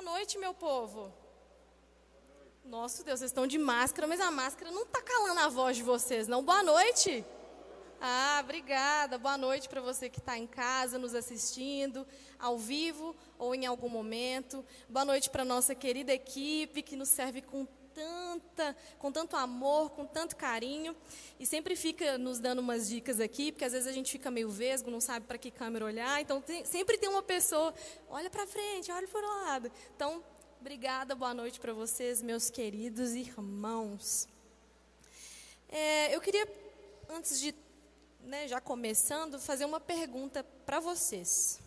Boa noite, meu povo. Nossa Deus, vocês estão de máscara, mas a máscara não está calando a voz de vocês, não. Boa noite. Ah, obrigada. Boa noite para você que está em casa nos assistindo, ao vivo ou em algum momento. Boa noite para nossa querida equipe que nos serve com tanta, com tanto amor, com tanto carinho e sempre fica nos dando umas dicas aqui, porque às vezes a gente fica meio vesgo, não sabe para que câmera olhar. Então tem, sempre tem uma pessoa, olha para frente, olha para o lado. Então, obrigada, boa noite para vocês, meus queridos irmãos. É, eu queria, antes de né, já começando, fazer uma pergunta para vocês.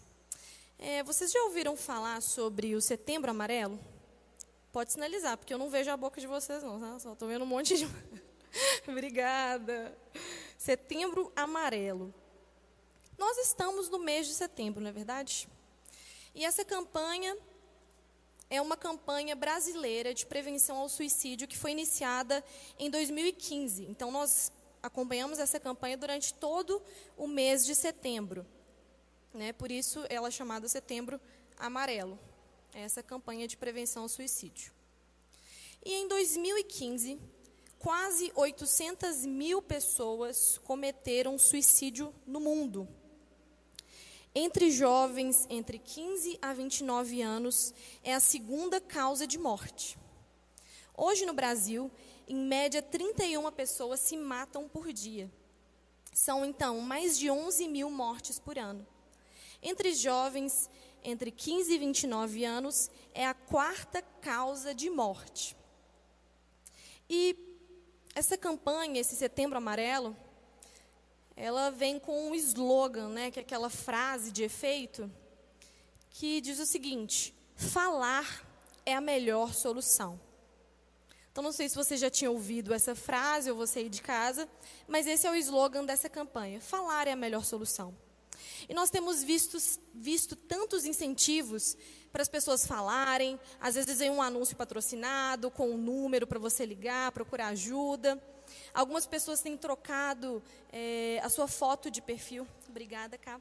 É, vocês já ouviram falar sobre o Setembro Amarelo? Pode sinalizar, porque eu não vejo a boca de vocês, não. Tá? Só estou vendo um monte de. Obrigada. Setembro Amarelo. Nós estamos no mês de setembro, não é verdade? E essa campanha é uma campanha brasileira de prevenção ao suicídio que foi iniciada em 2015. Então, nós acompanhamos essa campanha durante todo o mês de setembro. Né? Por isso, ela é chamada Setembro Amarelo. Essa campanha de prevenção ao suicídio. E em 2015, quase 800 mil pessoas cometeram suicídio no mundo. Entre jovens entre 15 a 29 anos, é a segunda causa de morte. Hoje no Brasil, em média, 31 pessoas se matam por dia. São, então, mais de 11 mil mortes por ano. Entre jovens, entre 15 e 29 anos, é a quarta causa de morte. E essa campanha, esse Setembro Amarelo, ela vem com um slogan, né, que é aquela frase de efeito, que diz o seguinte: falar é a melhor solução. Então, não sei se você já tinha ouvido essa frase ou você aí de casa, mas esse é o slogan dessa campanha: falar é a melhor solução. E nós temos visto, visto tantos incentivos para as pessoas falarem, às vezes vem um anúncio patrocinado com um número para você ligar, procurar ajuda. Algumas pessoas têm trocado é, a sua foto de perfil. Obrigada, Cá.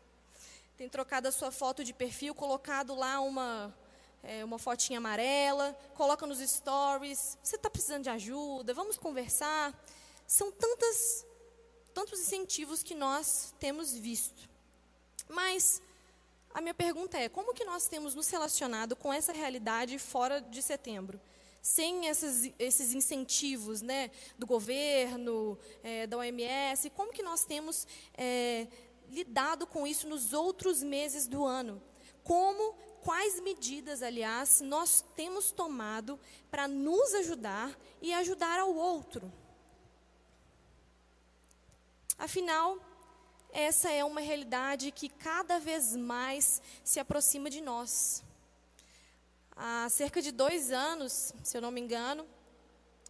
Tem trocado a sua foto de perfil, colocado lá uma, é, uma fotinha amarela, coloca nos stories. Você está precisando de ajuda? Vamos conversar. São tantas, tantos incentivos que nós temos visto. Mas a minha pergunta é: como que nós temos nos relacionado com essa realidade fora de setembro? Sem esses, esses incentivos né, do governo, é, da OMS, como que nós temos é, lidado com isso nos outros meses do ano? Como quais medidas, aliás, nós temos tomado para nos ajudar e ajudar ao outro. Afinal, essa é uma realidade que cada vez mais se aproxima de nós. Há cerca de dois anos, se eu não me engano,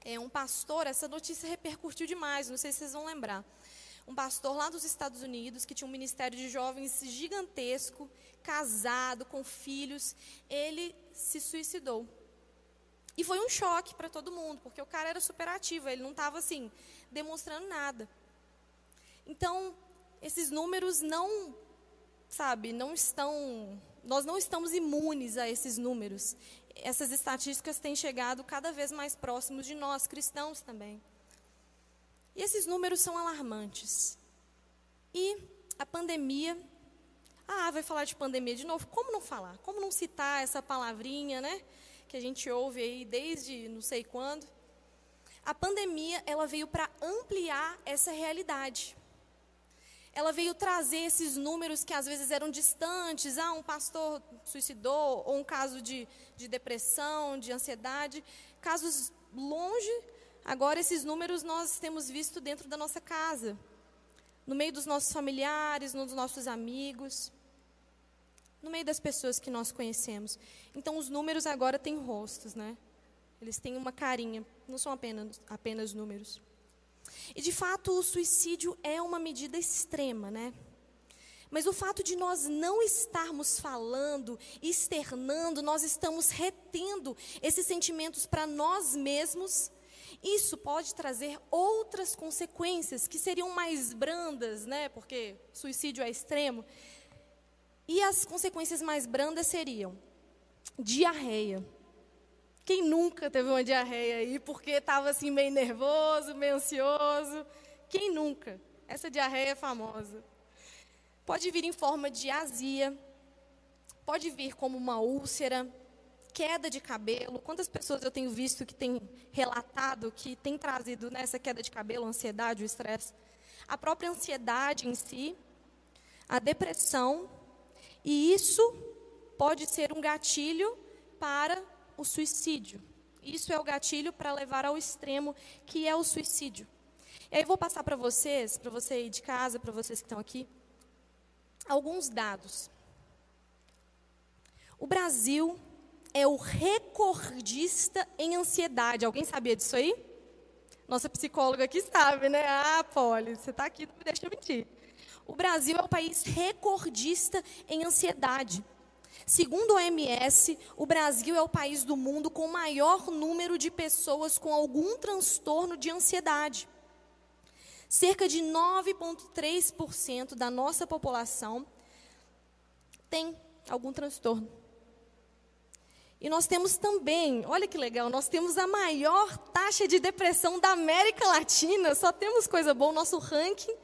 é um pastor, essa notícia repercutiu demais, não sei se vocês vão lembrar. Um pastor lá dos Estados Unidos, que tinha um ministério de jovens gigantesco, casado, com filhos, ele se suicidou. E foi um choque para todo mundo, porque o cara era super ativo, ele não estava assim, demonstrando nada. Então, esses números não, sabe, não estão, nós não estamos imunes a esses números. Essas estatísticas têm chegado cada vez mais próximos de nós, cristãos também. E esses números são alarmantes. E a pandemia ah, vai falar de pandemia de novo. Como não falar? Como não citar essa palavrinha, né? Que a gente ouve aí desde não sei quando. A pandemia, ela veio para ampliar essa realidade. Ela veio trazer esses números que às vezes eram distantes. Ah, um pastor suicidou, ou um caso de, de depressão, de ansiedade. Casos longe. Agora, esses números nós temos visto dentro da nossa casa, no meio dos nossos familiares, nos nossos amigos no meio das pessoas que nós conhecemos. Então, os números agora têm rostos, né? Eles têm uma carinha, não são apenas, apenas números. E, de fato, o suicídio é uma medida extrema, né? Mas o fato de nós não estarmos falando, externando, nós estamos retendo esses sentimentos para nós mesmos, isso pode trazer outras consequências que seriam mais brandas, né? Porque suicídio é extremo, e as consequências mais brandas seriam Diarreia. Quem nunca teve uma diarreia aí porque estava assim meio nervoso, meio ansioso? Quem nunca? Essa diarreia é famosa. Pode vir em forma de azia, pode vir como uma úlcera, queda de cabelo. Quantas pessoas eu tenho visto que têm relatado que tem trazido nessa queda de cabelo, ansiedade, o estresse? A própria ansiedade em si, a depressão, e isso pode ser um gatilho para o suicídio. Isso é o gatilho para levar ao extremo, que é o suicídio. E aí eu vou passar para vocês, para você aí de casa, para vocês que estão aqui, alguns dados. O Brasil é o recordista em ansiedade. Alguém sabia disso aí? Nossa psicóloga aqui sabe, né? Ah, Polly, você está aqui, não me deixa mentir. O Brasil é o país recordista em ansiedade. Segundo a OMS, o Brasil é o país do mundo com maior número de pessoas com algum transtorno de ansiedade. Cerca de 9,3% da nossa população tem algum transtorno. E nós temos também, olha que legal, nós temos a maior taxa de depressão da América Latina. Só temos coisa boa, nosso ranking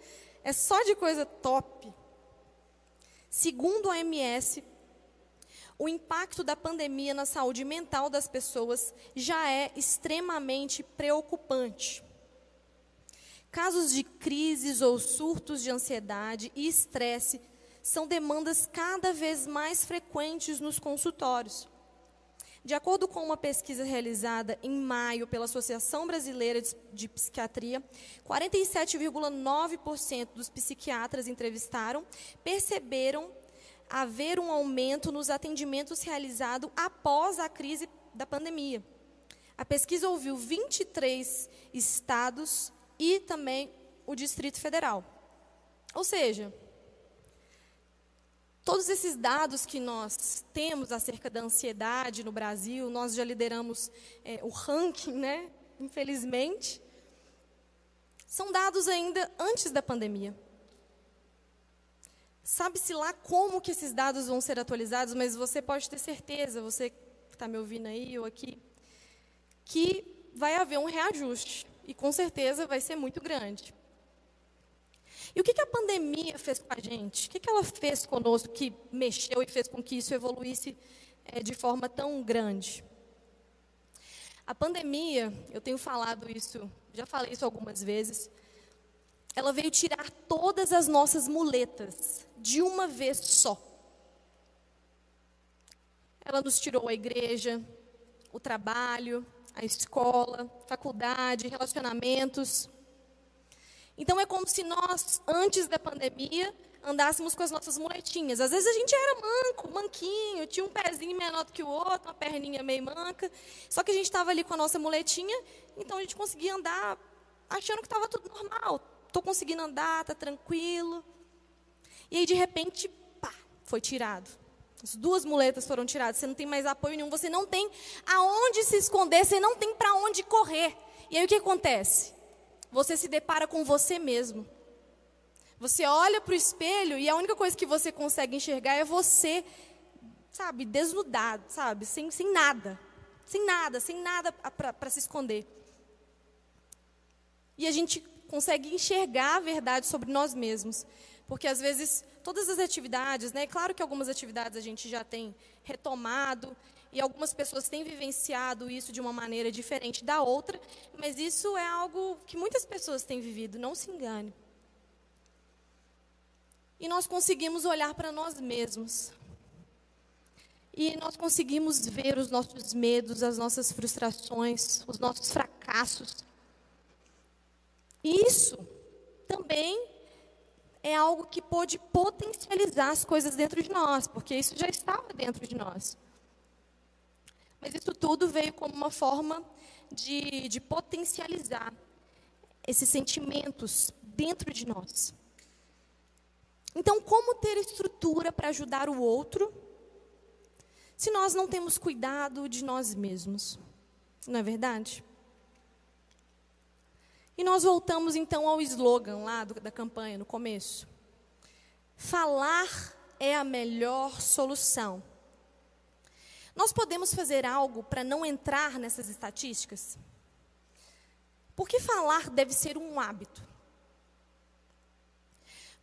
é só de coisa top. Segundo a OMS, o impacto da pandemia na saúde mental das pessoas já é extremamente preocupante. Casos de crises ou surtos de ansiedade e estresse são demandas cada vez mais frequentes nos consultórios. De acordo com uma pesquisa realizada em maio pela Associação Brasileira de Psiquiatria, 47,9% dos psiquiatras entrevistaram perceberam haver um aumento nos atendimentos realizados após a crise da pandemia. A pesquisa ouviu 23 estados e também o Distrito Federal. Ou seja, Todos esses dados que nós temos acerca da ansiedade no Brasil, nós já lideramos é, o ranking, né? Infelizmente, são dados ainda antes da pandemia. Sabe-se lá como que esses dados vão ser atualizados, mas você pode ter certeza, você que está me ouvindo aí ou aqui, que vai haver um reajuste. E com certeza vai ser muito grande. E o que, que a pandemia fez com a gente? O que, que ela fez conosco que mexeu e fez com que isso evoluísse é, de forma tão grande? A pandemia, eu tenho falado isso, já falei isso algumas vezes, ela veio tirar todas as nossas muletas de uma vez só. Ela nos tirou a igreja, o trabalho, a escola, faculdade, relacionamentos. Então é como se nós, antes da pandemia, andássemos com as nossas muletinhas. Às vezes a gente era manco, manquinho, tinha um pezinho menor do que o outro, uma perninha meio manca. Só que a gente estava ali com a nossa muletinha, então a gente conseguia andar achando que estava tudo normal. Estou conseguindo andar, está tranquilo. E aí, de repente, pá, foi tirado. As duas muletas foram tiradas, você não tem mais apoio nenhum, você não tem aonde se esconder, você não tem para onde correr. E aí o que acontece? você se depara com você mesmo. Você olha para o espelho e a única coisa que você consegue enxergar é você, sabe, desnudado, sabe, sem, sem nada. Sem nada, sem nada para se esconder. E a gente consegue enxergar a verdade sobre nós mesmos. Porque às vezes todas as atividades, né? Claro que algumas atividades a gente já tem retomado e algumas pessoas têm vivenciado isso de uma maneira diferente da outra, mas isso é algo que muitas pessoas têm vivido, não se engane. E nós conseguimos olhar para nós mesmos. E nós conseguimos ver os nossos medos, as nossas frustrações, os nossos fracassos. Isso também é algo que pode potencializar as coisas dentro de nós, porque isso já estava dentro de nós. Mas isso tudo veio como uma forma de, de potencializar esses sentimentos dentro de nós. Então, como ter estrutura para ajudar o outro se nós não temos cuidado de nós mesmos? Não é verdade? E nós voltamos então ao slogan lá do, da campanha, no começo. Falar é a melhor solução. Nós podemos fazer algo para não entrar nessas estatísticas? Por que falar deve ser um hábito?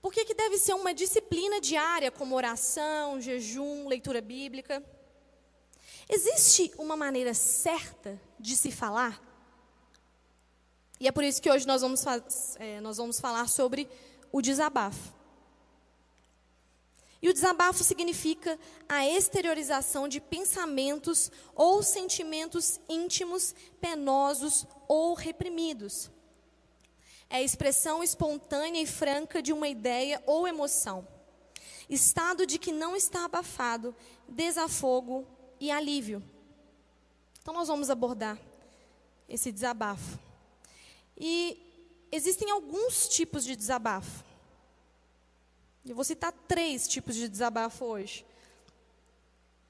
Por que, que deve ser uma disciplina diária, como oração, jejum, leitura bíblica? Existe uma maneira certa de se falar? E é por isso que hoje nós vamos, é, nós vamos falar sobre o desabafo. E o desabafo significa a exteriorização de pensamentos ou sentimentos íntimos, penosos ou reprimidos. É a expressão espontânea e franca de uma ideia ou emoção. Estado de que não está abafado, desafogo e alívio. Então, nós vamos abordar esse desabafo. E existem alguns tipos de desabafo. Eu vou citar três tipos de desabafo hoje.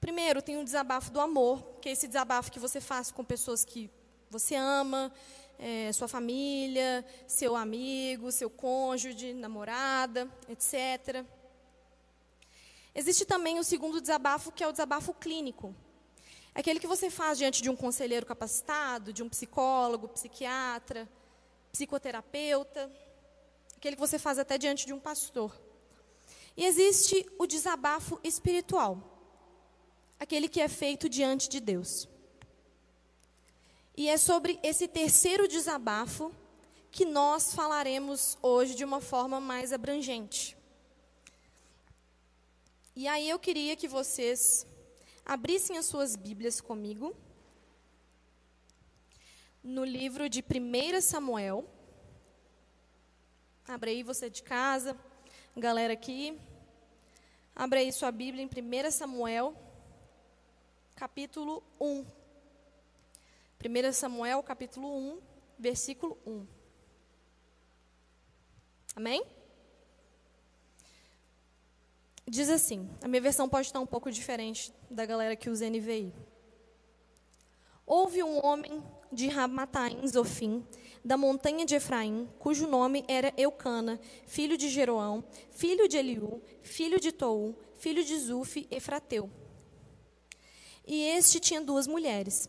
Primeiro, tem o desabafo do amor, que é esse desabafo que você faz com pessoas que você ama, é, sua família, seu amigo, seu cônjuge, namorada, etc. Existe também o segundo desabafo, que é o desabafo clínico. Aquele que você faz diante de um conselheiro capacitado, de um psicólogo, psiquiatra, psicoterapeuta. Aquele que você faz até diante de um pastor. E existe o desabafo espiritual, aquele que é feito diante de Deus. E é sobre esse terceiro desabafo que nós falaremos hoje de uma forma mais abrangente. E aí eu queria que vocês abrissem as suas Bíblias comigo no livro de 1 Samuel. Abre aí você de casa galera aqui. Abra aí sua Bíblia em 1 Samuel, capítulo 1. 1 Samuel, capítulo 1, versículo 1. Amém? Diz assim, a minha versão pode estar um pouco diferente da galera que usa NVI. Houve um homem de Ramataim, Zofim, da montanha de Efraim, cujo nome era Eucana, filho de Jeroão, filho de Eliú, filho de Tou, filho de Zufi, Efrateu. E este tinha duas mulheres.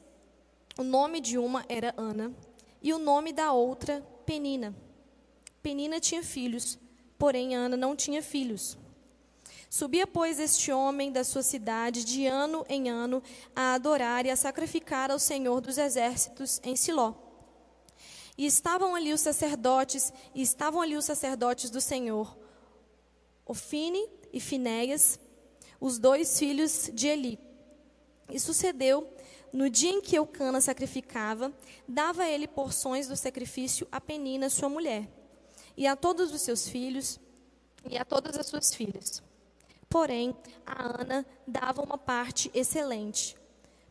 O nome de uma era Ana, e o nome da outra, Penina. Penina tinha filhos, porém Ana não tinha filhos. Subia, pois, este homem da sua cidade de ano em ano a adorar e a sacrificar ao Senhor dos exércitos em Siló. E estavam ali os sacerdotes, e estavam ali os sacerdotes do Senhor, Ofine e Finéias, os dois filhos de Eli. E sucedeu, no dia em que Eucana sacrificava, dava ele porções do sacrifício a Penina, sua mulher, e a todos os seus filhos, e a todas as suas filhas. Porém, a Ana dava uma parte excelente,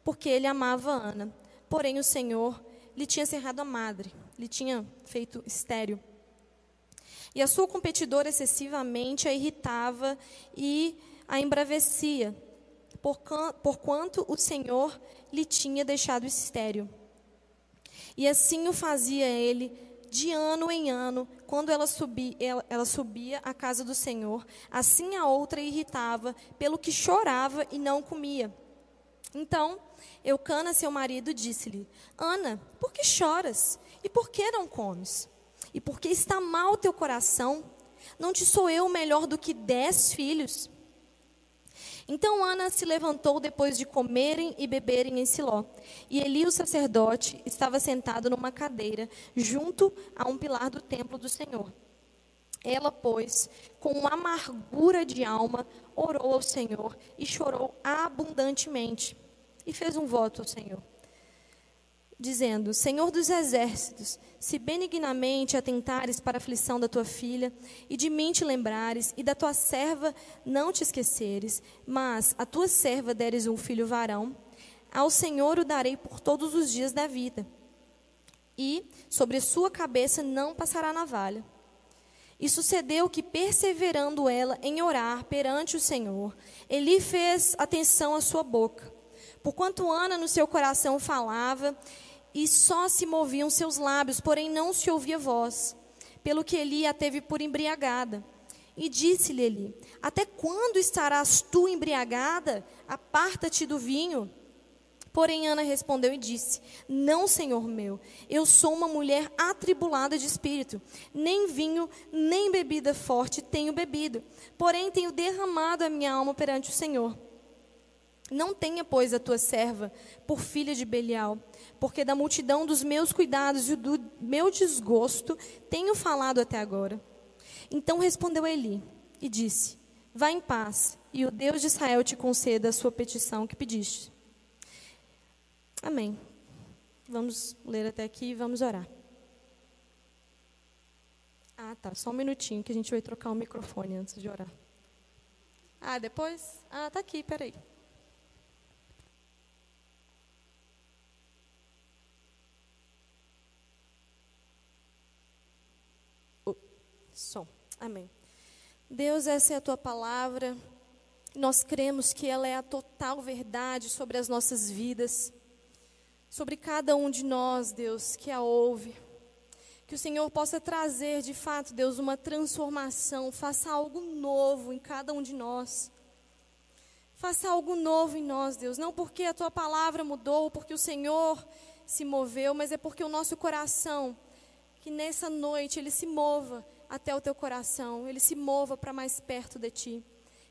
porque ele amava Ana. Porém, o Senhor lhe tinha cerrado a madre lhe tinha feito estéreo. E a sua competidora excessivamente a irritava e a embravecia, porquanto o Senhor lhe tinha deixado estéreo. E assim o fazia ele de ano em ano, quando ela subia, ela, ela subia à casa do Senhor, assim a outra irritava, pelo que chorava e não comia. Então, Eucana, seu marido, disse-lhe: Ana, por que choras? E por que não comes? E por que está mal teu coração? Não te sou eu melhor do que dez filhos? Então Ana se levantou depois de comerem e beberem em Siló. E Eli, o sacerdote, estava sentado numa cadeira, junto a um pilar do templo do Senhor. Ela, pois, com amargura de alma, orou ao Senhor e chorou abundantemente. E fez um voto ao Senhor dizendo: Senhor dos exércitos, se benignamente atentares para a aflição da tua filha, e de mim te lembrares, e da tua serva não te esqueceres, mas a tua serva deres um filho varão, ao Senhor o darei por todos os dias da vida, e sobre sua cabeça não passará navalha. E sucedeu que, perseverando ela em orar perante o Senhor, ele fez atenção à sua boca. Porquanto Ana no seu coração falava, e só se moviam seus lábios, porém não se ouvia voz. Pelo que Eli a teve por embriagada. E disse-lhe Eli: Até quando estarás tu embriagada? Aparta-te do vinho. Porém, Ana respondeu e disse: Não, senhor meu, eu sou uma mulher atribulada de espírito. Nem vinho, nem bebida forte tenho bebido. Porém, tenho derramado a minha alma perante o Senhor. Não tenha, pois, a tua serva por filha de Belial, porque da multidão dos meus cuidados e do meu desgosto tenho falado até agora. Então respondeu Eli e disse: Vá em paz, e o Deus de Israel te conceda a sua petição que pediste. Amém. Vamos ler até aqui e vamos orar. Ah, tá. Só um minutinho que a gente vai trocar o microfone antes de orar. Ah, depois? Ah, tá aqui, peraí. Som. Amém. Deus, essa é a tua palavra. Nós cremos que ela é a total verdade sobre as nossas vidas sobre cada um de nós, Deus, que a ouve. Que o Senhor possa trazer, de fato, Deus, uma transformação, faça algo novo em cada um de nós. Faça algo novo em nós, Deus, não porque a tua palavra mudou, porque o Senhor se moveu, mas é porque o nosso coração, que nessa noite ele se mova até o teu coração, ele se mova para mais perto de ti.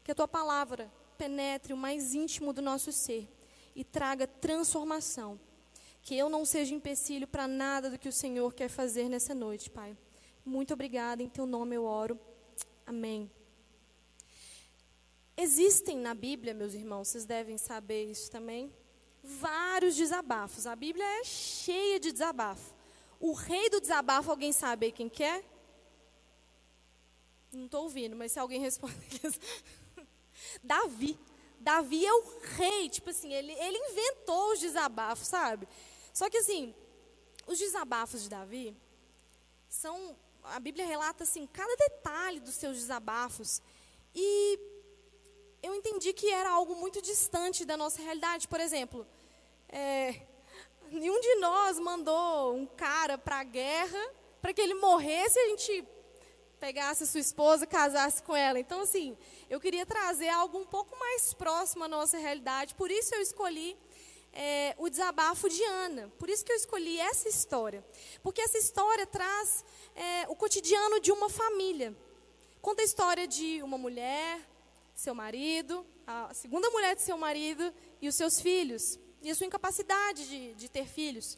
Que a tua palavra penetre o mais íntimo do nosso ser e traga transformação que eu não seja empecilho para nada do que o Senhor quer fazer nessa noite, Pai. Muito obrigada, em Teu nome eu oro. Amém. Existem na Bíblia, meus irmãos, vocês devem saber isso também, vários desabafos. A Bíblia é cheia de desabafo. O rei do desabafo, alguém sabe quem que é? Não estou ouvindo, mas se alguém responde. Davi. Davi é o rei, tipo assim, ele, ele inventou os desabafos, sabe? Só que assim, os desabafos de Davi são. A Bíblia relata assim, cada detalhe dos seus desabafos. E eu entendi que era algo muito distante da nossa realidade. Por exemplo, é, nenhum de nós mandou um cara para a guerra para que ele morresse e a gente pegasse a sua esposa, casasse com ela. Então, assim, eu queria trazer algo um pouco mais próximo à nossa realidade. Por isso eu escolhi é, o desabafo de Ana. Por isso que eu escolhi essa história. Porque essa história traz é, o cotidiano de uma família. Conta a história de uma mulher, seu marido, a segunda mulher de seu marido e os seus filhos. E a sua incapacidade de, de ter filhos.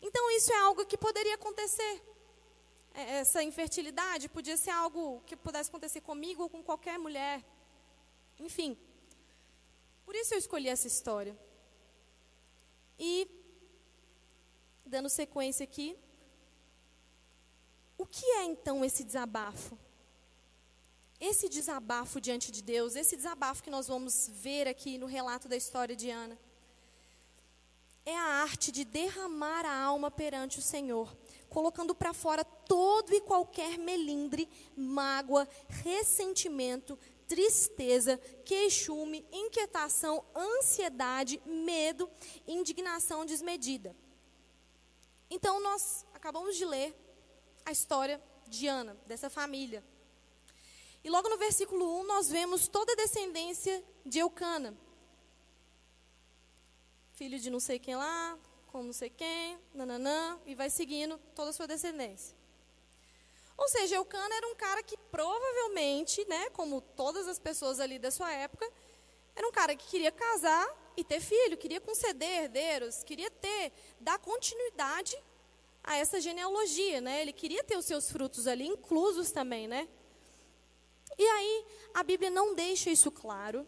Então, isso é algo que poderia acontecer. Essa infertilidade podia ser algo que pudesse acontecer comigo ou com qualquer mulher. Enfim. Por isso eu escolhi essa história. E, dando sequência aqui, o que é então esse desabafo? Esse desabafo diante de Deus, esse desabafo que nós vamos ver aqui no relato da história de Ana, é a arte de derramar a alma perante o Senhor, colocando para fora todo e qualquer melindre, mágoa, ressentimento, tristeza, queixume, inquietação, ansiedade, medo, indignação desmedida. Então, nós acabamos de ler a história de Ana, dessa família. E logo no versículo 1, nós vemos toda a descendência de Eucana. Filho de não sei quem lá, com não sei quem, nananã, e vai seguindo toda a sua descendência. Ou seja, Eucana era um cara que provavelmente, né, como todas as pessoas ali da sua época, era um cara que queria casar e ter filho, queria conceder herdeiros, queria ter, dar continuidade a essa genealogia, né? Ele queria ter os seus frutos ali inclusos também, né? E aí, a Bíblia não deixa isso claro,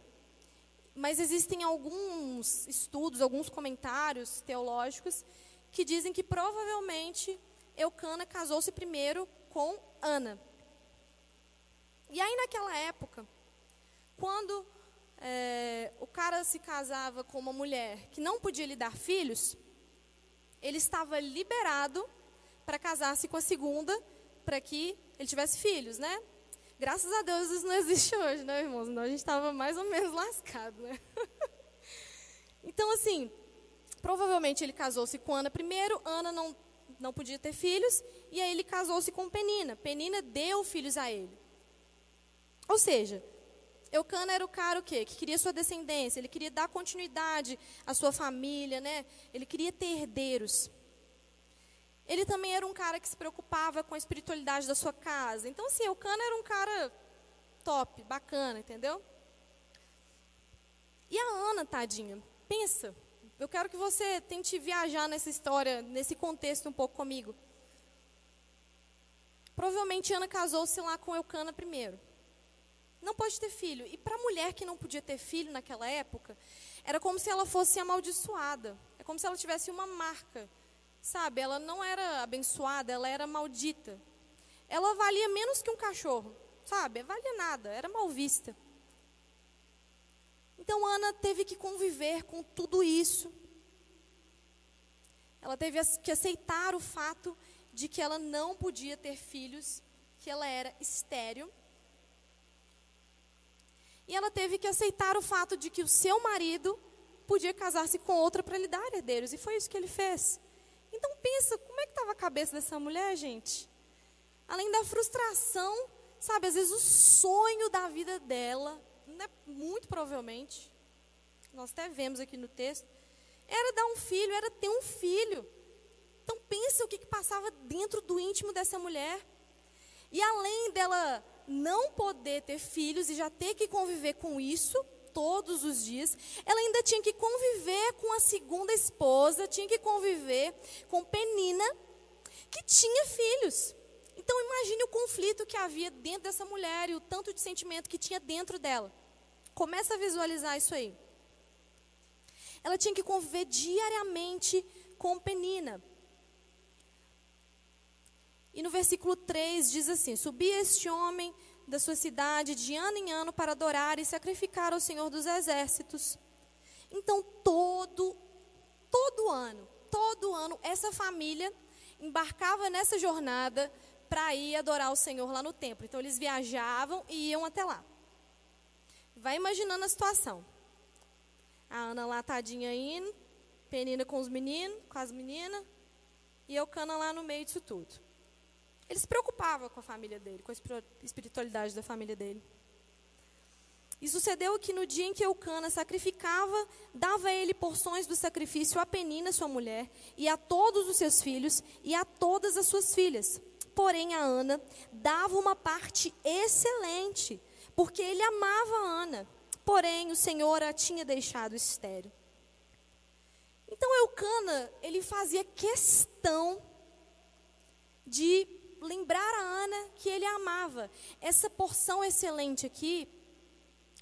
mas existem alguns estudos, alguns comentários teológicos que dizem que provavelmente Eucana casou-se primeiro com Ana. E aí, naquela época, quando é, o cara se casava com uma mulher que não podia lhe dar filhos, ele estava liberado para casar-se com a segunda, para que ele tivesse filhos, né? Graças a Deus isso não existe hoje, né, irmãos? Senão a gente estava mais ou menos lascado, né? então, assim, provavelmente ele casou-se com Ana primeiro, Ana não não podia ter filhos, e aí ele casou-se com Penina. Penina deu filhos a ele. Ou seja, Eucana era o cara o quê? Que queria sua descendência, ele queria dar continuidade à sua família, né? Ele queria ter herdeiros. Ele também era um cara que se preocupava com a espiritualidade da sua casa. Então, assim, Eucana era um cara top, bacana, entendeu? E a Ana, tadinha, pensa. Eu quero que você tente viajar nessa história, nesse contexto um pouco comigo. Provavelmente Ana casou-se lá com Eucana primeiro. Não pode ter filho. E para a mulher que não podia ter filho naquela época, era como se ela fosse amaldiçoada. É como se ela tivesse uma marca. Sabe? Ela não era abençoada, ela era maldita. Ela valia menos que um cachorro. Sabe? Valia nada, era mal vista. Então Ana teve que conviver com tudo isso. Ela teve que aceitar o fato de que ela não podia ter filhos, que ela era estéril. E ela teve que aceitar o fato de que o seu marido podia casar-se com outra para lhe dar herdeiros. E foi isso que ele fez. Então pensa, como é que estava a cabeça dessa mulher, gente? Além da frustração, sabe, às vezes o sonho da vida dela, né, muito provavelmente, nós até vemos aqui no texto, era dar um filho, era ter um filho. Então pensa o que, que passava dentro do íntimo dessa mulher. E além dela não poder ter filhos e já ter que conviver com isso todos os dias, ela ainda tinha que conviver com a segunda esposa, tinha que conviver com Penina, que tinha filhos. Então imagine o conflito que havia dentro dessa mulher e o tanto de sentimento que tinha dentro dela. Começa a visualizar isso aí. Ela tinha que conviver diariamente com Penina. E no versículo 3 diz assim: Subia este homem da sua cidade de ano em ano para adorar e sacrificar ao Senhor dos Exércitos. Então, todo, todo ano, todo ano, essa família embarcava nessa jornada para ir adorar o Senhor lá no templo. Então, eles viajavam e iam até lá. Vai imaginando a situação. A Ana lá, tadinha, indo, Penina com os meninos, com as meninas, e eu cana lá no meio disso tudo. Ele se preocupava com a família dele, com a espiritualidade da família dele. E sucedeu que no dia em que Eucana sacrificava, dava a ele porções do sacrifício a Penina, sua mulher, e a todos os seus filhos, e a todas as suas filhas. Porém, a Ana dava uma parte excelente, porque ele amava a Ana. Porém, o Senhor a tinha deixado estéreo. Então, Eucana, ele fazia questão de lembrar a Ana que ele a amava. Essa porção excelente aqui,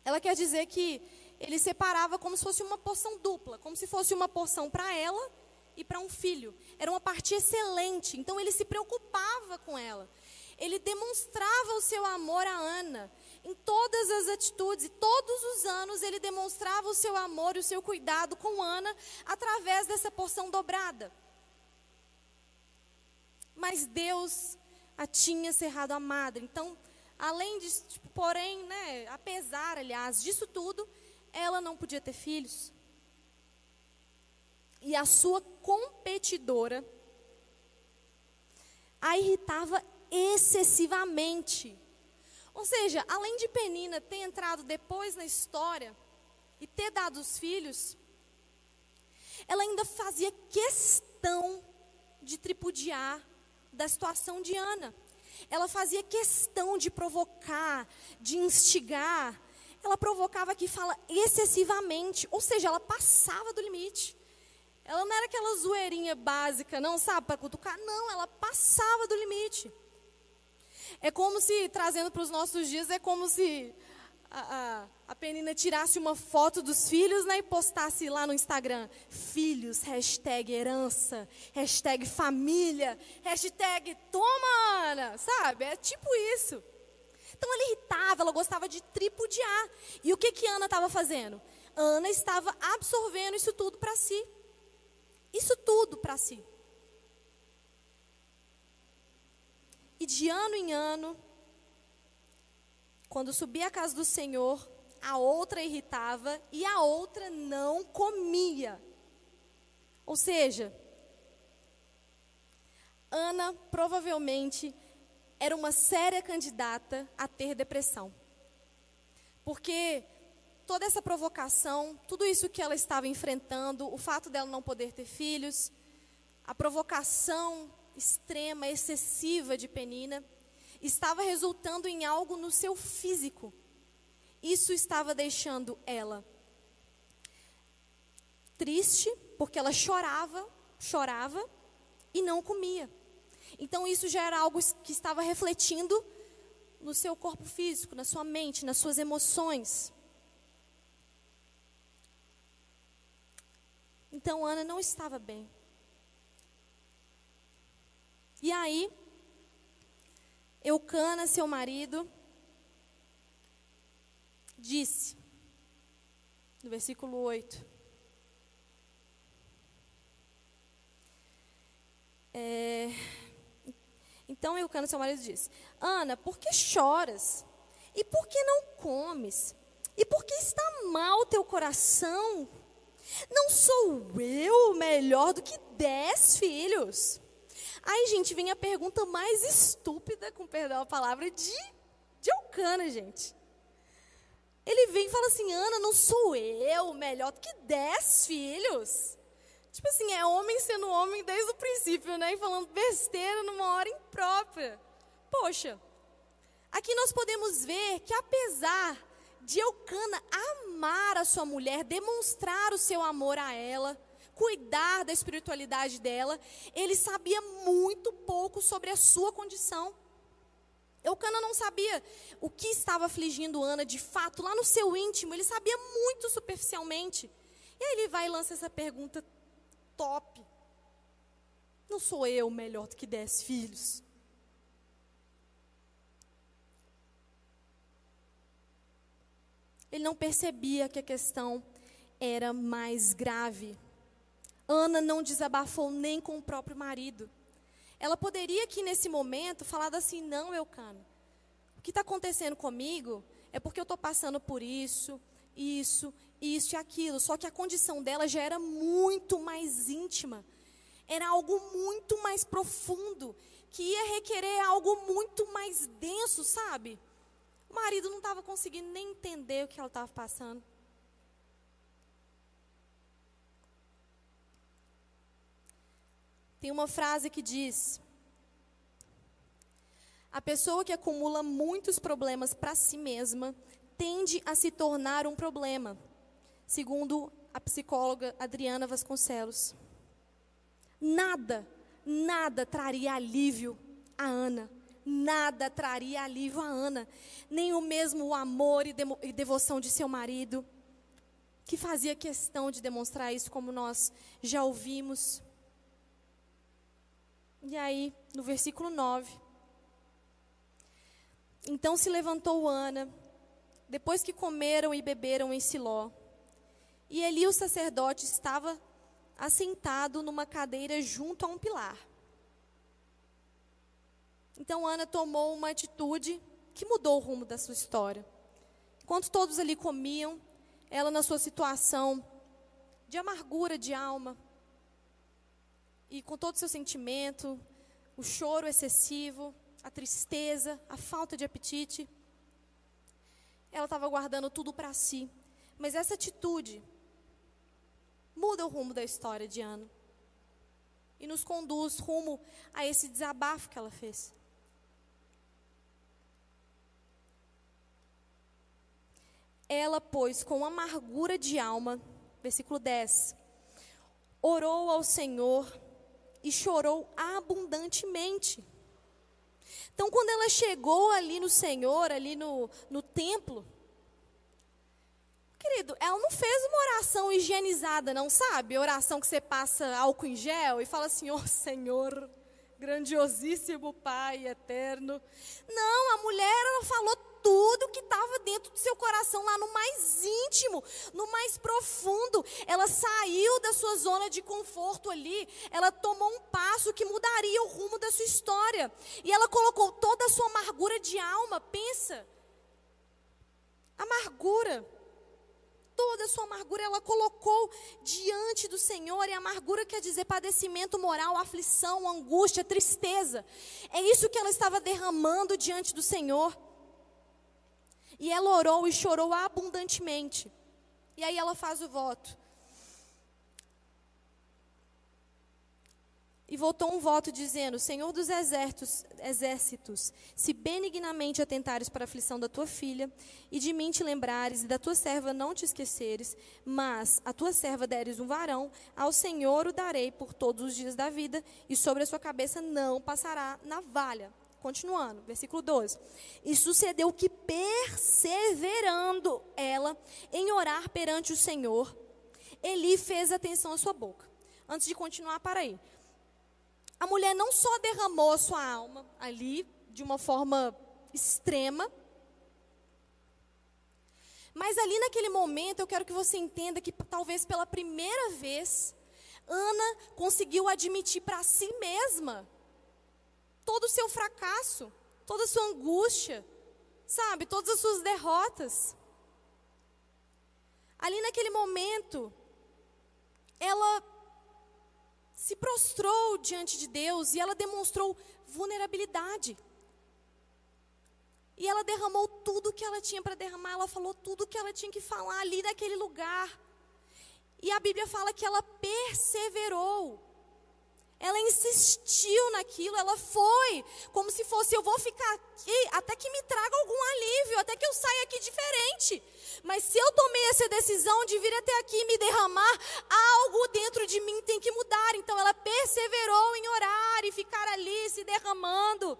ela quer dizer que ele separava como se fosse uma porção dupla, como se fosse uma porção para ela e para um filho. Era uma parte excelente, então ele se preocupava com ela. Ele demonstrava o seu amor a Ana em todas as atitudes, e todos os anos ele demonstrava o seu amor e o seu cuidado com Ana através dessa porção dobrada. Mas Deus a tinha cerrado a madre. Então, além de, tipo, porém, né, apesar, aliás, disso tudo, ela não podia ter filhos. E a sua competidora a irritava excessivamente. Ou seja, além de Penina ter entrado depois na história e ter dado os filhos, ela ainda fazia questão de tripudiar da situação de Ana. Ela fazia questão de provocar, de instigar. Ela provocava que fala excessivamente, ou seja, ela passava do limite. Ela não era aquela zoeirinha básica, não, sabe, para cutucar. Não, ela passava do limite. É como se, trazendo para os nossos dias, é como se a, a, Penina tirasse uma foto dos filhos né, e postasse lá no Instagram. Filhos, hashtag herança, hashtag família, hashtag toma Ana, sabe? É tipo isso. Então ela irritava, ela gostava de tripudiar. E o que, que Ana estava fazendo? Ana estava absorvendo isso tudo para si. Isso tudo para si. E de ano em ano, quando subia à casa do Senhor, a outra irritava e a outra não comia. Ou seja, Ana provavelmente era uma séria candidata a ter depressão. Porque toda essa provocação, tudo isso que ela estava enfrentando, o fato dela não poder ter filhos, a provocação extrema, excessiva de Penina, estava resultando em algo no seu físico. Isso estava deixando ela triste, porque ela chorava, chorava e não comia. Então isso já era algo que estava refletindo no seu corpo físico, na sua mente, nas suas emoções. Então Ana não estava bem. E aí, Eucana, seu marido, disse, no versículo 8: é, Então Eucana, seu marido, disse: Ana, por que choras? E por que não comes? E por que está mal teu coração? Não sou eu melhor do que dez filhos? Aí, gente, vem a pergunta mais estúpida, com perdão a palavra, de, de gente. Ele vem e fala assim: Ana, não sou eu melhor do que dez filhos? Tipo assim, é homem sendo homem desde o princípio, né? E falando besteira numa hora imprópria. Poxa, aqui nós podemos ver que apesar de Eucana amar a sua mulher, demonstrar o seu amor a ela, cuidar da espiritualidade dela, ele sabia muito pouco sobre a sua condição. Eucana não sabia o que estava afligindo Ana de fato, lá no seu íntimo, ele sabia muito superficialmente. E aí ele vai e lança essa pergunta top. Não sou eu melhor do que dez filhos? Ele não percebia que a questão era mais grave. Ana não desabafou nem com o próprio marido. Ela poderia aqui nesse momento falar assim: não, Eucana, o que está acontecendo comigo é porque eu estou passando por isso, isso, isso e aquilo. Só que a condição dela já era muito mais íntima. Era algo muito mais profundo, que ia requerer algo muito mais denso, sabe? O marido não estava conseguindo nem entender o que ela estava passando. Tem uma frase que diz: A pessoa que acumula muitos problemas para si mesma tende a se tornar um problema, segundo a psicóloga Adriana Vasconcelos. Nada, nada traria alívio a Ana. Nada traria alívio a Ana. Nem o mesmo amor e, e devoção de seu marido, que fazia questão de demonstrar isso, como nós já ouvimos. E aí, no versículo 9. Então se levantou Ana, depois que comeram e beberam em Siló. E Eli, o sacerdote, estava assentado numa cadeira junto a um pilar. Então Ana tomou uma atitude que mudou o rumo da sua história. Enquanto todos ali comiam, ela na sua situação de amargura de alma, e com todo o seu sentimento, o choro excessivo, a tristeza, a falta de apetite. Ela estava guardando tudo para si. Mas essa atitude muda o rumo da história de Ana. E nos conduz rumo a esse desabafo que ela fez. Ela, pois, com amargura de alma, versículo 10, orou ao Senhor e chorou abundantemente. Então, quando ela chegou ali no Senhor, ali no, no templo, querido, ela não fez uma oração higienizada, não sabe? Oração que você passa álcool em gel e fala assim: Ó oh, Senhor, grandiosíssimo Pai eterno. Não, a mulher, ela falou tudo que estava dentro do seu coração, lá no mais íntimo, no mais profundo. Ela saiu da sua zona de conforto ali, ela tomou um passo que mudaria o rumo da sua história. E ela colocou toda a sua amargura de alma, pensa. Amargura. Toda a sua amargura ela colocou diante do Senhor, e amargura quer dizer padecimento moral, aflição, angústia, tristeza. É isso que ela estava derramando diante do Senhor. E ela orou e chorou abundantemente. E aí ela faz o voto. E voltou um voto dizendo: Senhor dos exércitos, exércitos, se benignamente atentares para a aflição da tua filha, e de mim te lembrares, e da tua serva não te esqueceres, mas a tua serva deres um varão, ao Senhor o darei por todos os dias da vida, e sobre a sua cabeça não passará navalha. Continuando, versículo 12. E sucedeu que, perseverando ela em orar perante o Senhor, Eli fez atenção à sua boca. Antes de continuar, para aí a mulher não só derramou a sua alma ali de uma forma extrema, mas ali naquele momento eu quero que você entenda que talvez pela primeira vez Ana conseguiu admitir para si mesma todo o seu fracasso, toda a sua angústia, sabe, todas as suas derrotas. Ali naquele momento, ela se prostrou diante de Deus e ela demonstrou vulnerabilidade. E ela derramou tudo o que ela tinha para derramar, ela falou tudo o que ela tinha que falar ali naquele lugar. E a Bíblia fala que ela perseverou. Ela insistiu naquilo, ela foi, como se fosse: eu vou ficar aqui até que me traga algum alívio, até que eu saia aqui diferente. Mas se eu tomei essa decisão de vir até aqui e me derramar, algo dentro de mim tem que mudar. Então ela perseverou em orar e ficar ali se derramando.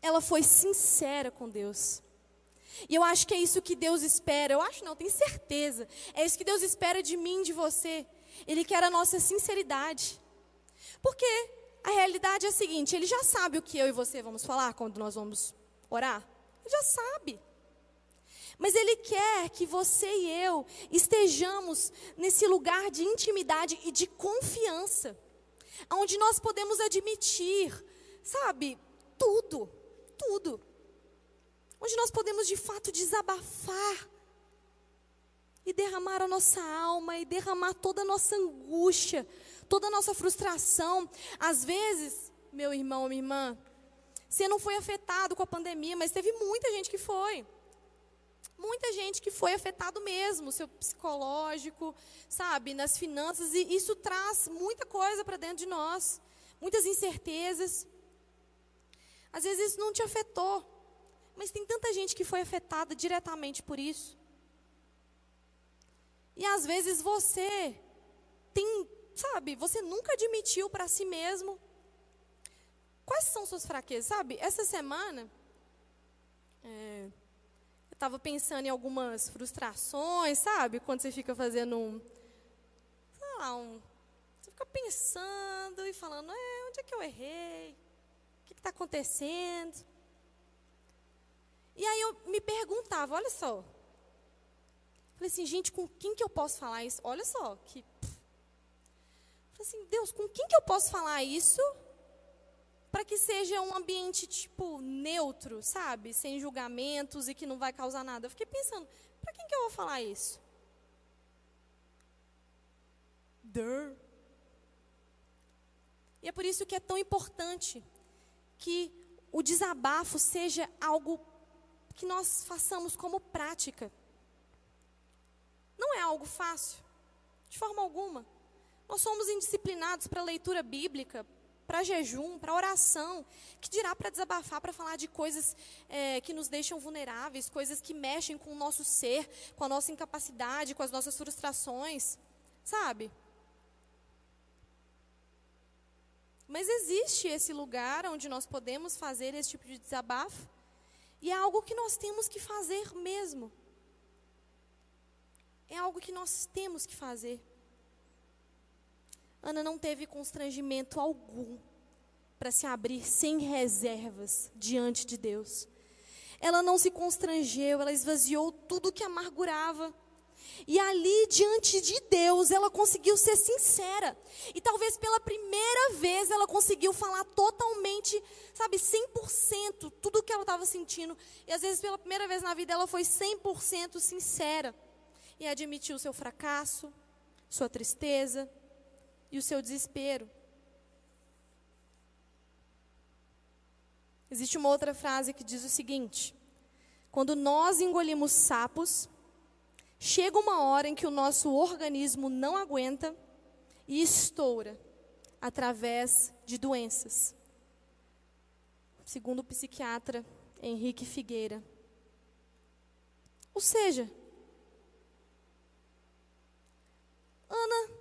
Ela foi sincera com Deus. E eu acho que é isso que Deus espera. Eu acho não, tenho certeza. É isso que Deus espera de mim, de você. Ele quer a nossa sinceridade. Porque a realidade é a seguinte: Ele já sabe o que eu e você vamos falar quando nós vamos orar. Ele já sabe. Mas Ele quer que você e eu estejamos nesse lugar de intimidade e de confiança, onde nós podemos admitir, sabe, tudo, tudo onde nós podemos de fato desabafar e derramar a nossa alma e derramar toda a nossa angústia, toda a nossa frustração. Às vezes, meu irmão, minha irmã, você não foi afetado com a pandemia, mas teve muita gente que foi. Muita gente que foi afetado mesmo, seu psicológico, sabe, nas finanças, e isso traz muita coisa para dentro de nós, muitas incertezas. Às vezes isso não te afetou, mas tem tanta gente que foi afetada diretamente por isso. E às vezes você tem, sabe, você nunca admitiu para si mesmo quais são suas fraquezas, sabe? Essa semana é, eu estava pensando em algumas frustrações, sabe? Quando você fica fazendo um, sei lá, um, você fica pensando e falando, é, onde é que eu errei? O que está acontecendo? E aí eu me perguntava, olha só. Falei assim, gente, com quem que eu posso falar isso? Olha só, que. Falei assim, Deus, com quem que eu posso falar isso para que seja um ambiente, tipo, neutro, sabe? Sem julgamentos e que não vai causar nada. Eu fiquei pensando, para quem que eu vou falar isso? Dur. E é por isso que é tão importante que o desabafo seja algo que nós façamos como prática. Não é algo fácil, de forma alguma. Nós somos indisciplinados para leitura bíblica, para jejum, para oração, que dirá para desabafar, para falar de coisas é, que nos deixam vulneráveis, coisas que mexem com o nosso ser, com a nossa incapacidade, com as nossas frustrações, sabe? Mas existe esse lugar onde nós podemos fazer esse tipo de desabafo. E é algo que nós temos que fazer mesmo. É algo que nós temos que fazer. Ana não teve constrangimento algum para se abrir sem reservas diante de Deus. Ela não se constrangeu, ela esvaziou tudo que amargurava. E ali, diante de Deus, ela conseguiu ser sincera. E talvez pela primeira vez ela conseguiu falar totalmente, sabe, 100%, tudo o que ela estava sentindo. E às vezes pela primeira vez na vida ela foi 100% sincera. E admitiu o seu fracasso, sua tristeza e o seu desespero. Existe uma outra frase que diz o seguinte: quando nós engolimos sapos, chega uma hora em que o nosso organismo não aguenta e estoura através de doenças. Segundo o psiquiatra Henrique Figueira. Ou seja, Ana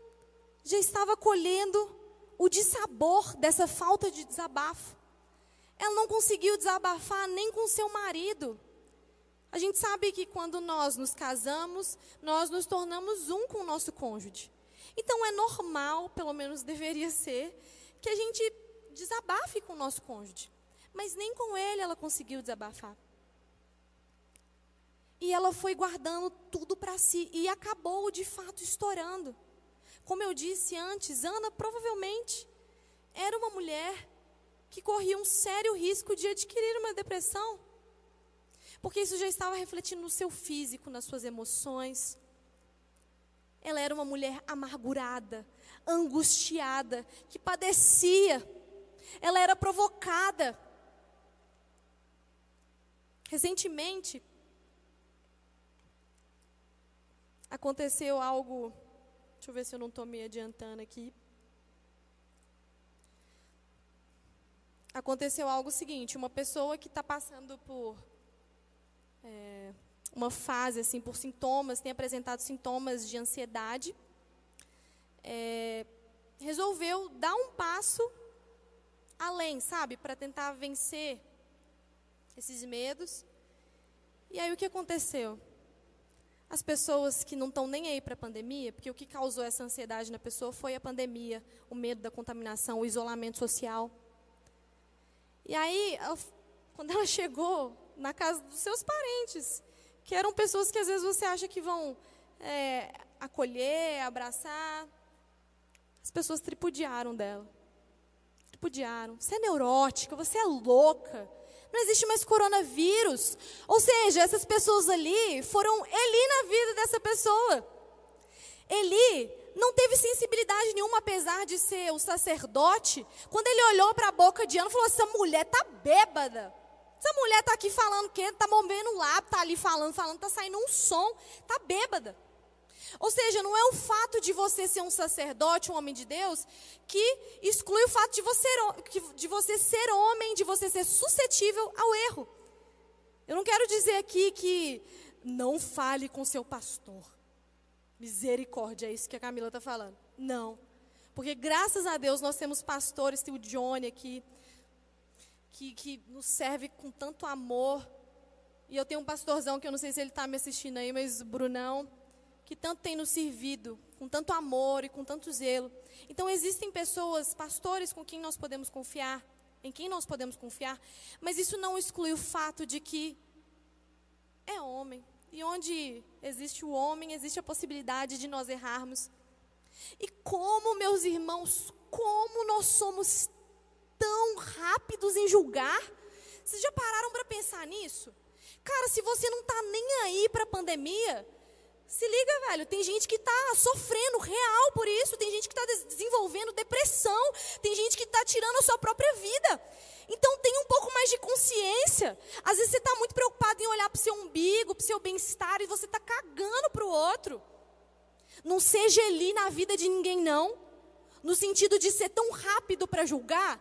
já estava colhendo o dissabor dessa falta de desabafo. Ela não conseguiu desabafar nem com seu marido. A gente sabe que quando nós nos casamos, nós nos tornamos um com o nosso cônjuge. Então é normal, pelo menos deveria ser, que a gente desabafe com o nosso cônjuge. Mas nem com ele ela conseguiu desabafar. E ela foi guardando tudo para si e acabou de fato estourando. Como eu disse antes, Ana provavelmente era uma mulher que corria um sério risco de adquirir uma depressão. Porque isso já estava refletindo no seu físico, nas suas emoções. Ela era uma mulher amargurada, angustiada, que padecia. Ela era provocada. Recentemente, aconteceu algo. Deixa eu ver se eu não estou me adiantando aqui. Aconteceu algo seguinte: uma pessoa que está passando por é, uma fase, assim, por sintomas, tem apresentado sintomas de ansiedade, é, resolveu dar um passo além, sabe, para tentar vencer esses medos. E aí o que aconteceu? As pessoas que não estão nem aí para a pandemia, porque o que causou essa ansiedade na pessoa foi a pandemia, o medo da contaminação, o isolamento social. E aí, quando ela chegou na casa dos seus parentes, que eram pessoas que às vezes você acha que vão é, acolher, abraçar. As pessoas tripudiaram dela. Tripudiaram. Você é neurótica, você é louca. Não existe mais coronavírus. Ou seja, essas pessoas ali foram Eli na vida dessa pessoa. Eli não teve sensibilidade nenhuma, apesar de ser o sacerdote. Quando ele olhou para a boca de Ana, falou: Essa mulher tá bêbada. Essa mulher está aqui falando o quê? Está movendo o lábio, está ali falando, falando, está saindo um som, está bêbada. Ou seja, não é o fato de você ser um sacerdote, um homem de Deus, que exclui o fato de você, de você ser homem, de você ser suscetível ao erro. Eu não quero dizer aqui que não fale com seu pastor. Misericórdia, é isso que a Camila está falando. Não. Porque graças a Deus nós temos pastores, tem o Johnny aqui, que, que nos serve com tanto amor. E eu tenho um pastorzão que eu não sei se ele está me assistindo aí, mas Brunão, que tanto tem nos servido, com tanto amor e com tanto zelo. Então existem pessoas, pastores com quem nós podemos confiar, em quem nós podemos confiar, mas isso não exclui o fato de que é homem. E onde existe o homem, existe a possibilidade de nós errarmos. E como, meus irmãos, como nós somos tão rápidos em julgar. Vocês já pararam para pensar nisso? Cara, se você não está nem aí para a pandemia, se liga, velho. Tem gente que está sofrendo real por isso. Tem gente que está desenvolvendo depressão. Tem gente que está tirando a sua própria vida. Então tenha um pouco mais de consciência. Às vezes você está muito preocupado em olhar para o seu umbigo, para o seu bem-estar, e você está cagando para o outro. Não seja ali na vida de ninguém, não. No sentido de ser tão rápido para julgar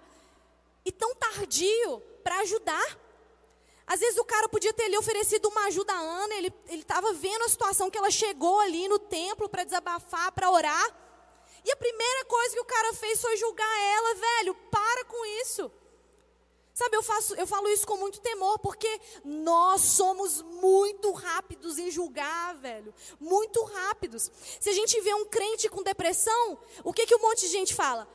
e tão tardio para ajudar. Às vezes o cara podia ter lhe oferecido uma ajuda a Ana, ele estava vendo a situação que ela chegou ali no templo para desabafar, para orar. E a primeira coisa que o cara fez foi julgar ela, velho, para com isso. Sabe, eu, faço, eu falo isso com muito temor, porque nós somos muito rápidos em julgar, velho. Muito rápidos. Se a gente vê um crente com depressão, o que, que um monte de gente fala?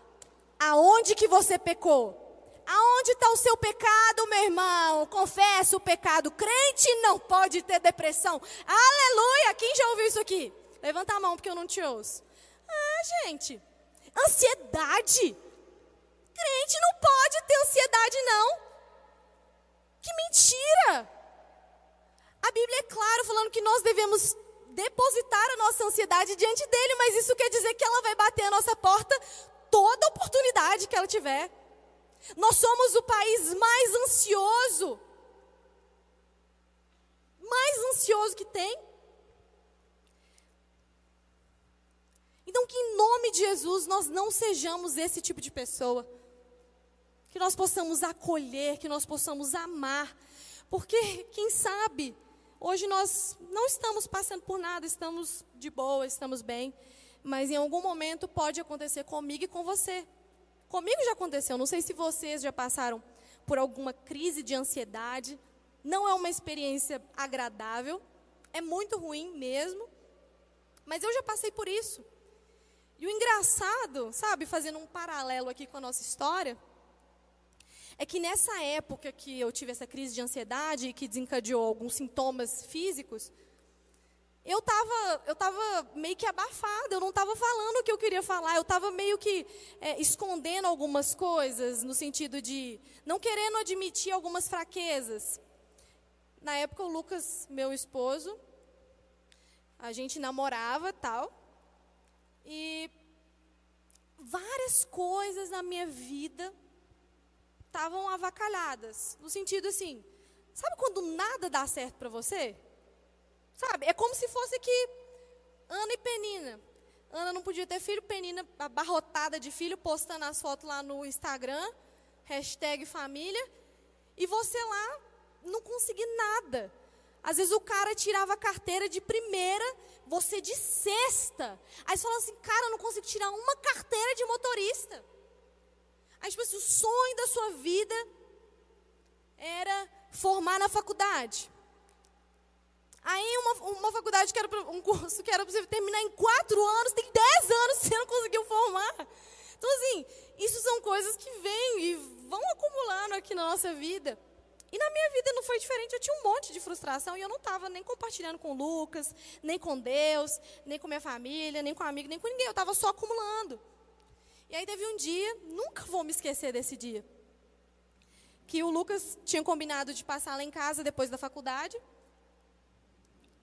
Aonde que você pecou? Aonde está o seu pecado, meu irmão? Confessa o pecado. Crente não pode ter depressão. Aleluia! Quem já ouviu isso aqui? Levanta a mão porque eu não te ouço. Ah, gente. Ansiedade. Crente não pode ter ansiedade, não. Que mentira! A Bíblia é clara falando que nós devemos depositar a nossa ansiedade diante dele, mas isso quer dizer que ela vai bater a nossa porta toda oportunidade que ela tiver. Nós somos o país mais ansioso. Mais ansioso que tem. Então, que em nome de Jesus nós não sejamos esse tipo de pessoa. Que nós possamos acolher, que nós possamos amar. Porque, quem sabe, hoje nós não estamos passando por nada, estamos de boa, estamos bem. Mas em algum momento pode acontecer comigo e com você. Comigo já aconteceu, não sei se vocês já passaram por alguma crise de ansiedade. Não é uma experiência agradável, é muito ruim mesmo. Mas eu já passei por isso. E o engraçado, sabe, fazendo um paralelo aqui com a nossa história, é que nessa época que eu tive essa crise de ansiedade e que desencadeou alguns sintomas físicos, eu estava eu tava meio que abafada, eu não estava falando o que eu queria falar, eu estava meio que é, escondendo algumas coisas, no sentido de não querendo admitir algumas fraquezas. Na época, o Lucas, meu esposo, a gente namorava tal, e várias coisas na minha vida estavam avacalhadas, no sentido assim, sabe quando nada dá certo para você? Sabe? É como se fosse que Ana e Penina. Ana não podia ter filho, Penina abarrotada de filho, postando as fotos lá no Instagram, hashtag família, e você lá não conseguia nada. Às vezes o cara tirava a carteira de primeira, você de sexta. Aí você fala assim, cara, eu não consigo tirar uma carteira de motorista. Aí, tipo assim, o sonho da sua vida era formar na faculdade. Aí uma, uma faculdade que era pra, um curso que era para você terminar em quatro anos, tem dez anos que você não conseguiu formar. Então, assim, isso são coisas que vêm e vão acumulando aqui na nossa vida. E na minha vida não foi diferente, eu tinha um monte de frustração e eu não estava nem compartilhando com Lucas, nem com Deus, nem com minha família, nem com amigo, nem com ninguém, eu estava só acumulando. E aí teve um dia, nunca vou me esquecer desse dia, que o Lucas tinha combinado de passar lá em casa depois da faculdade.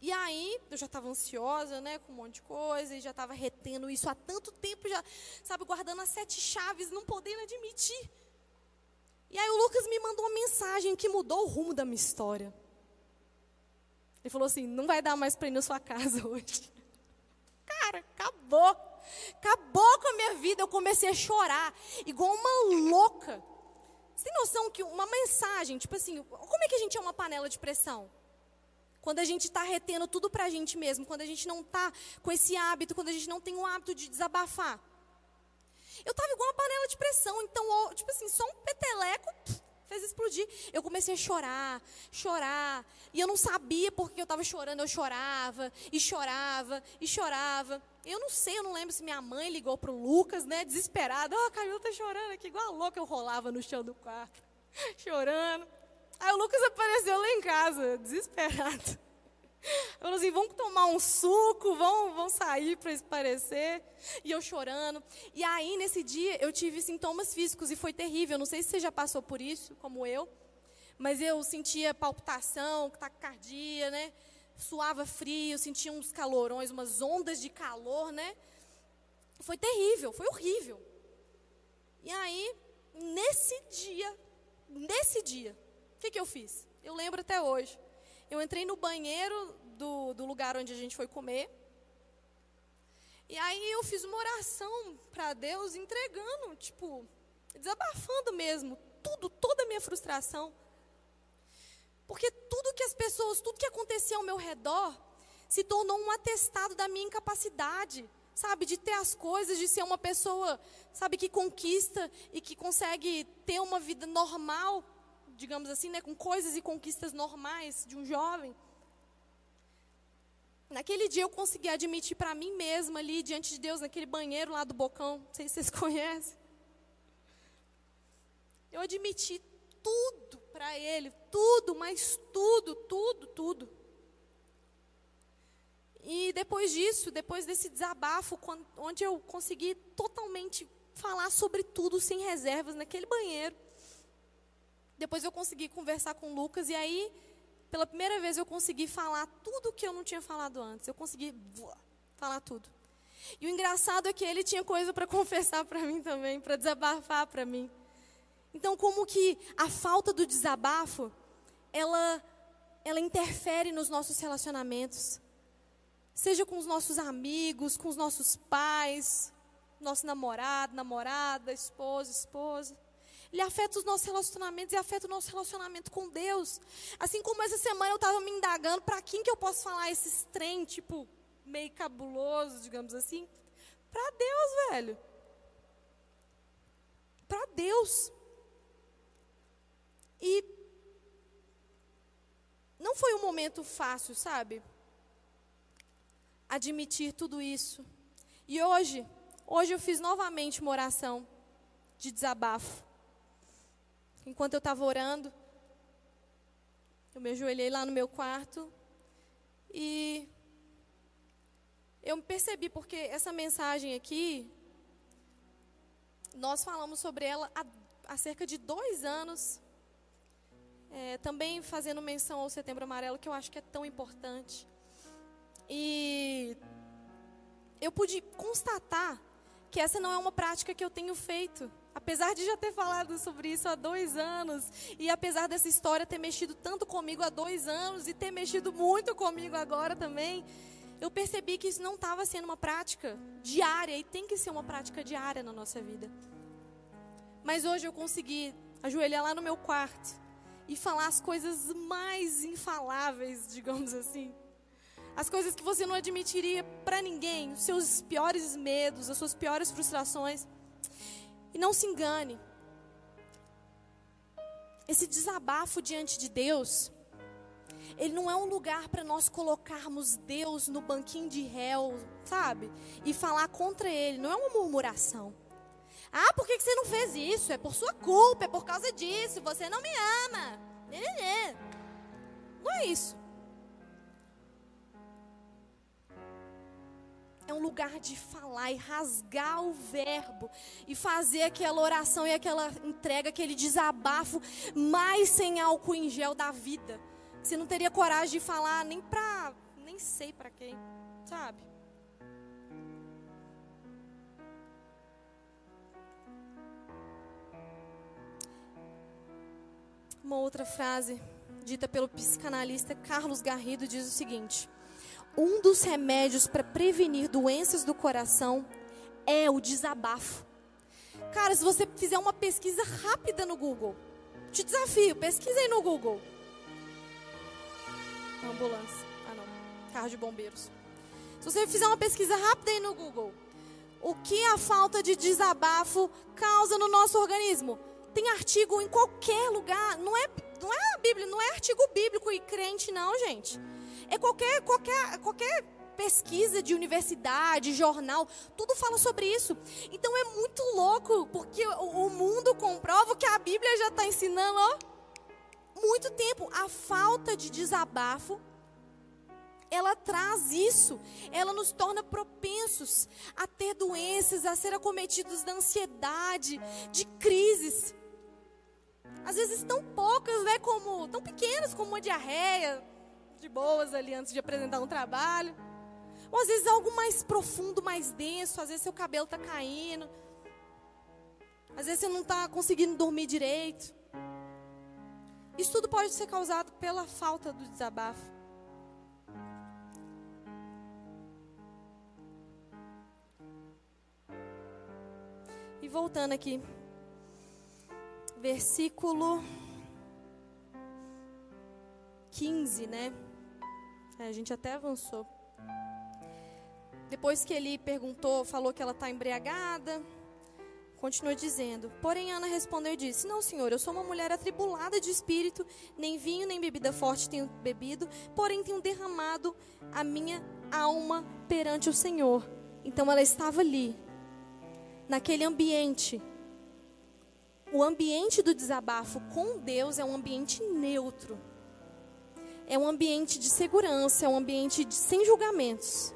E aí, eu já estava ansiosa, né, com um monte de coisa, e já estava retendo isso há tanto tempo, já, sabe, guardando as sete chaves, não podendo admitir. E aí o Lucas me mandou uma mensagem que mudou o rumo da minha história. Ele falou assim: não vai dar mais para ir na sua casa hoje. Cara, acabou. Acabou com a minha vida. Eu comecei a chorar, igual uma louca. Você tem noção que uma mensagem, tipo assim, como é que a gente é uma panela de pressão? Quando a gente está retendo tudo para a gente mesmo, quando a gente não está com esse hábito, quando a gente não tem o hábito de desabafar. Eu estava igual uma panela de pressão, então, tipo assim, só um peteleco fez explodir. Eu comecei a chorar, chorar, e eu não sabia por que eu estava chorando, eu chorava, e chorava, e chorava. Eu não sei, eu não lembro se minha mãe ligou para o Lucas, né, desesperada. Oh, a Camila está chorando aqui, igual a louca, eu rolava no chão do quarto, chorando. Aí o Lucas apareceu lá em casa, desesperado. Falou assim: vamos tomar um suco, vamos, vamos sair para esparecer. E eu chorando. E aí, nesse dia, eu tive sintomas físicos e foi terrível. Não sei se você já passou por isso, como eu. Mas eu sentia palpitação, taquicardia, né? Suava frio, sentia uns calorões, umas ondas de calor, né? Foi terrível, foi horrível. E aí, nesse dia, nesse dia, o que, que eu fiz? Eu lembro até hoje. Eu entrei no banheiro do, do lugar onde a gente foi comer. E aí eu fiz uma oração para Deus, entregando, tipo, desabafando mesmo, tudo, toda a minha frustração. Porque tudo que as pessoas, tudo que acontecia ao meu redor, se tornou um atestado da minha incapacidade, sabe, de ter as coisas, de ser uma pessoa, sabe, que conquista e que consegue ter uma vida normal digamos assim, né, com coisas e conquistas normais de um jovem. Naquele dia eu consegui admitir para mim mesma ali diante de Deus, naquele banheiro lá do Bocão, não sei se vocês conhecem. Eu admiti tudo para Ele, tudo, mas tudo, tudo, tudo. E depois disso, depois desse desabafo, onde eu consegui totalmente falar sobre tudo sem reservas naquele banheiro, depois eu consegui conversar com o Lucas e aí, pela primeira vez, eu consegui falar tudo que eu não tinha falado antes. Eu consegui falar tudo. E o engraçado é que ele tinha coisa para confessar para mim também, para desabafar para mim. Então, como que a falta do desabafo, ela, ela interfere nos nossos relacionamentos. Seja com os nossos amigos, com os nossos pais, nosso namorado, namorada, esposo, esposa. Ele afeta os nossos relacionamentos e afeta o nosso relacionamento com Deus. Assim como essa semana eu estava me indagando para quem que eu posso falar esses trem, tipo, meio cabuloso, digamos assim. Para Deus, velho. Para Deus. E não foi um momento fácil, sabe? Admitir tudo isso. E hoje, hoje eu fiz novamente uma oração de desabafo. Enquanto eu estava orando, eu me ajoelhei lá no meu quarto e eu percebi, porque essa mensagem aqui, nós falamos sobre ela há, há cerca de dois anos. É, também fazendo menção ao Setembro Amarelo, que eu acho que é tão importante. E eu pude constatar que essa não é uma prática que eu tenho feito. Apesar de já ter falado sobre isso há dois anos, e apesar dessa história ter mexido tanto comigo há dois anos e ter mexido muito comigo agora também, eu percebi que isso não estava sendo uma prática diária e tem que ser uma prática diária na nossa vida. Mas hoje eu consegui ajoelhar lá no meu quarto e falar as coisas mais infaláveis, digamos assim. As coisas que você não admitiria para ninguém, os seus piores medos, as suas piores frustrações. E não se engane. Esse desabafo diante de Deus, ele não é um lugar para nós colocarmos Deus no banquinho de réu, sabe? E falar contra Ele. Não é uma murmuração. Ah, por que você não fez isso? É por sua culpa, é por causa disso. Você não me ama. Não é isso. É um lugar de falar e rasgar o verbo e fazer aquela oração e aquela entrega, aquele desabafo mais sem álcool em gel da vida. Você não teria coragem de falar nem pra. nem sei para quem, sabe? Uma outra frase dita pelo psicanalista Carlos Garrido diz o seguinte: Um dos remédios para prevenir doenças do coração é o desabafo. Cara, se você fizer uma pesquisa rápida no Google, te desafio, pesquisa aí no Google ambulância. Ah, não. Carro de bombeiros. Se você fizer uma pesquisa rápida aí no Google, o que a falta de desabafo causa no nosso organismo? Tem artigo em qualquer lugar. Não é, não é a Bíblia, não é artigo bíblico e crente, não, gente. É qualquer, qualquer, qualquer pesquisa de universidade, jornal, tudo fala sobre isso. Então é muito louco, porque o, mundo comprova que a Bíblia já está ensinando, ó muito tempo. A falta de desabafo, ela traz isso. Ela nos torna propensos a ter doenças, a ser acometidos da ansiedade, de crises. Às vezes tão poucas, né, como tão pequenas como uma diarreia, de boas ali antes de apresentar um trabalho. Ou às vezes algo mais profundo, mais denso, às vezes seu cabelo está caindo. Às vezes você não está conseguindo dormir direito. Isso tudo pode ser causado pela falta do desabafo. E voltando aqui, versículo 15, né? É, a gente até avançou. Depois que ele perguntou, falou que ela está embriagada. Continua dizendo: Porém, Ana respondeu e disse: Não, senhor, eu sou uma mulher atribulada de espírito, nem vinho nem bebida forte tenho bebido, porém tenho derramado a minha alma perante o Senhor. Então ela estava ali, naquele ambiente. O ambiente do desabafo com Deus é um ambiente neutro. É um ambiente de segurança, é um ambiente de, sem julgamentos.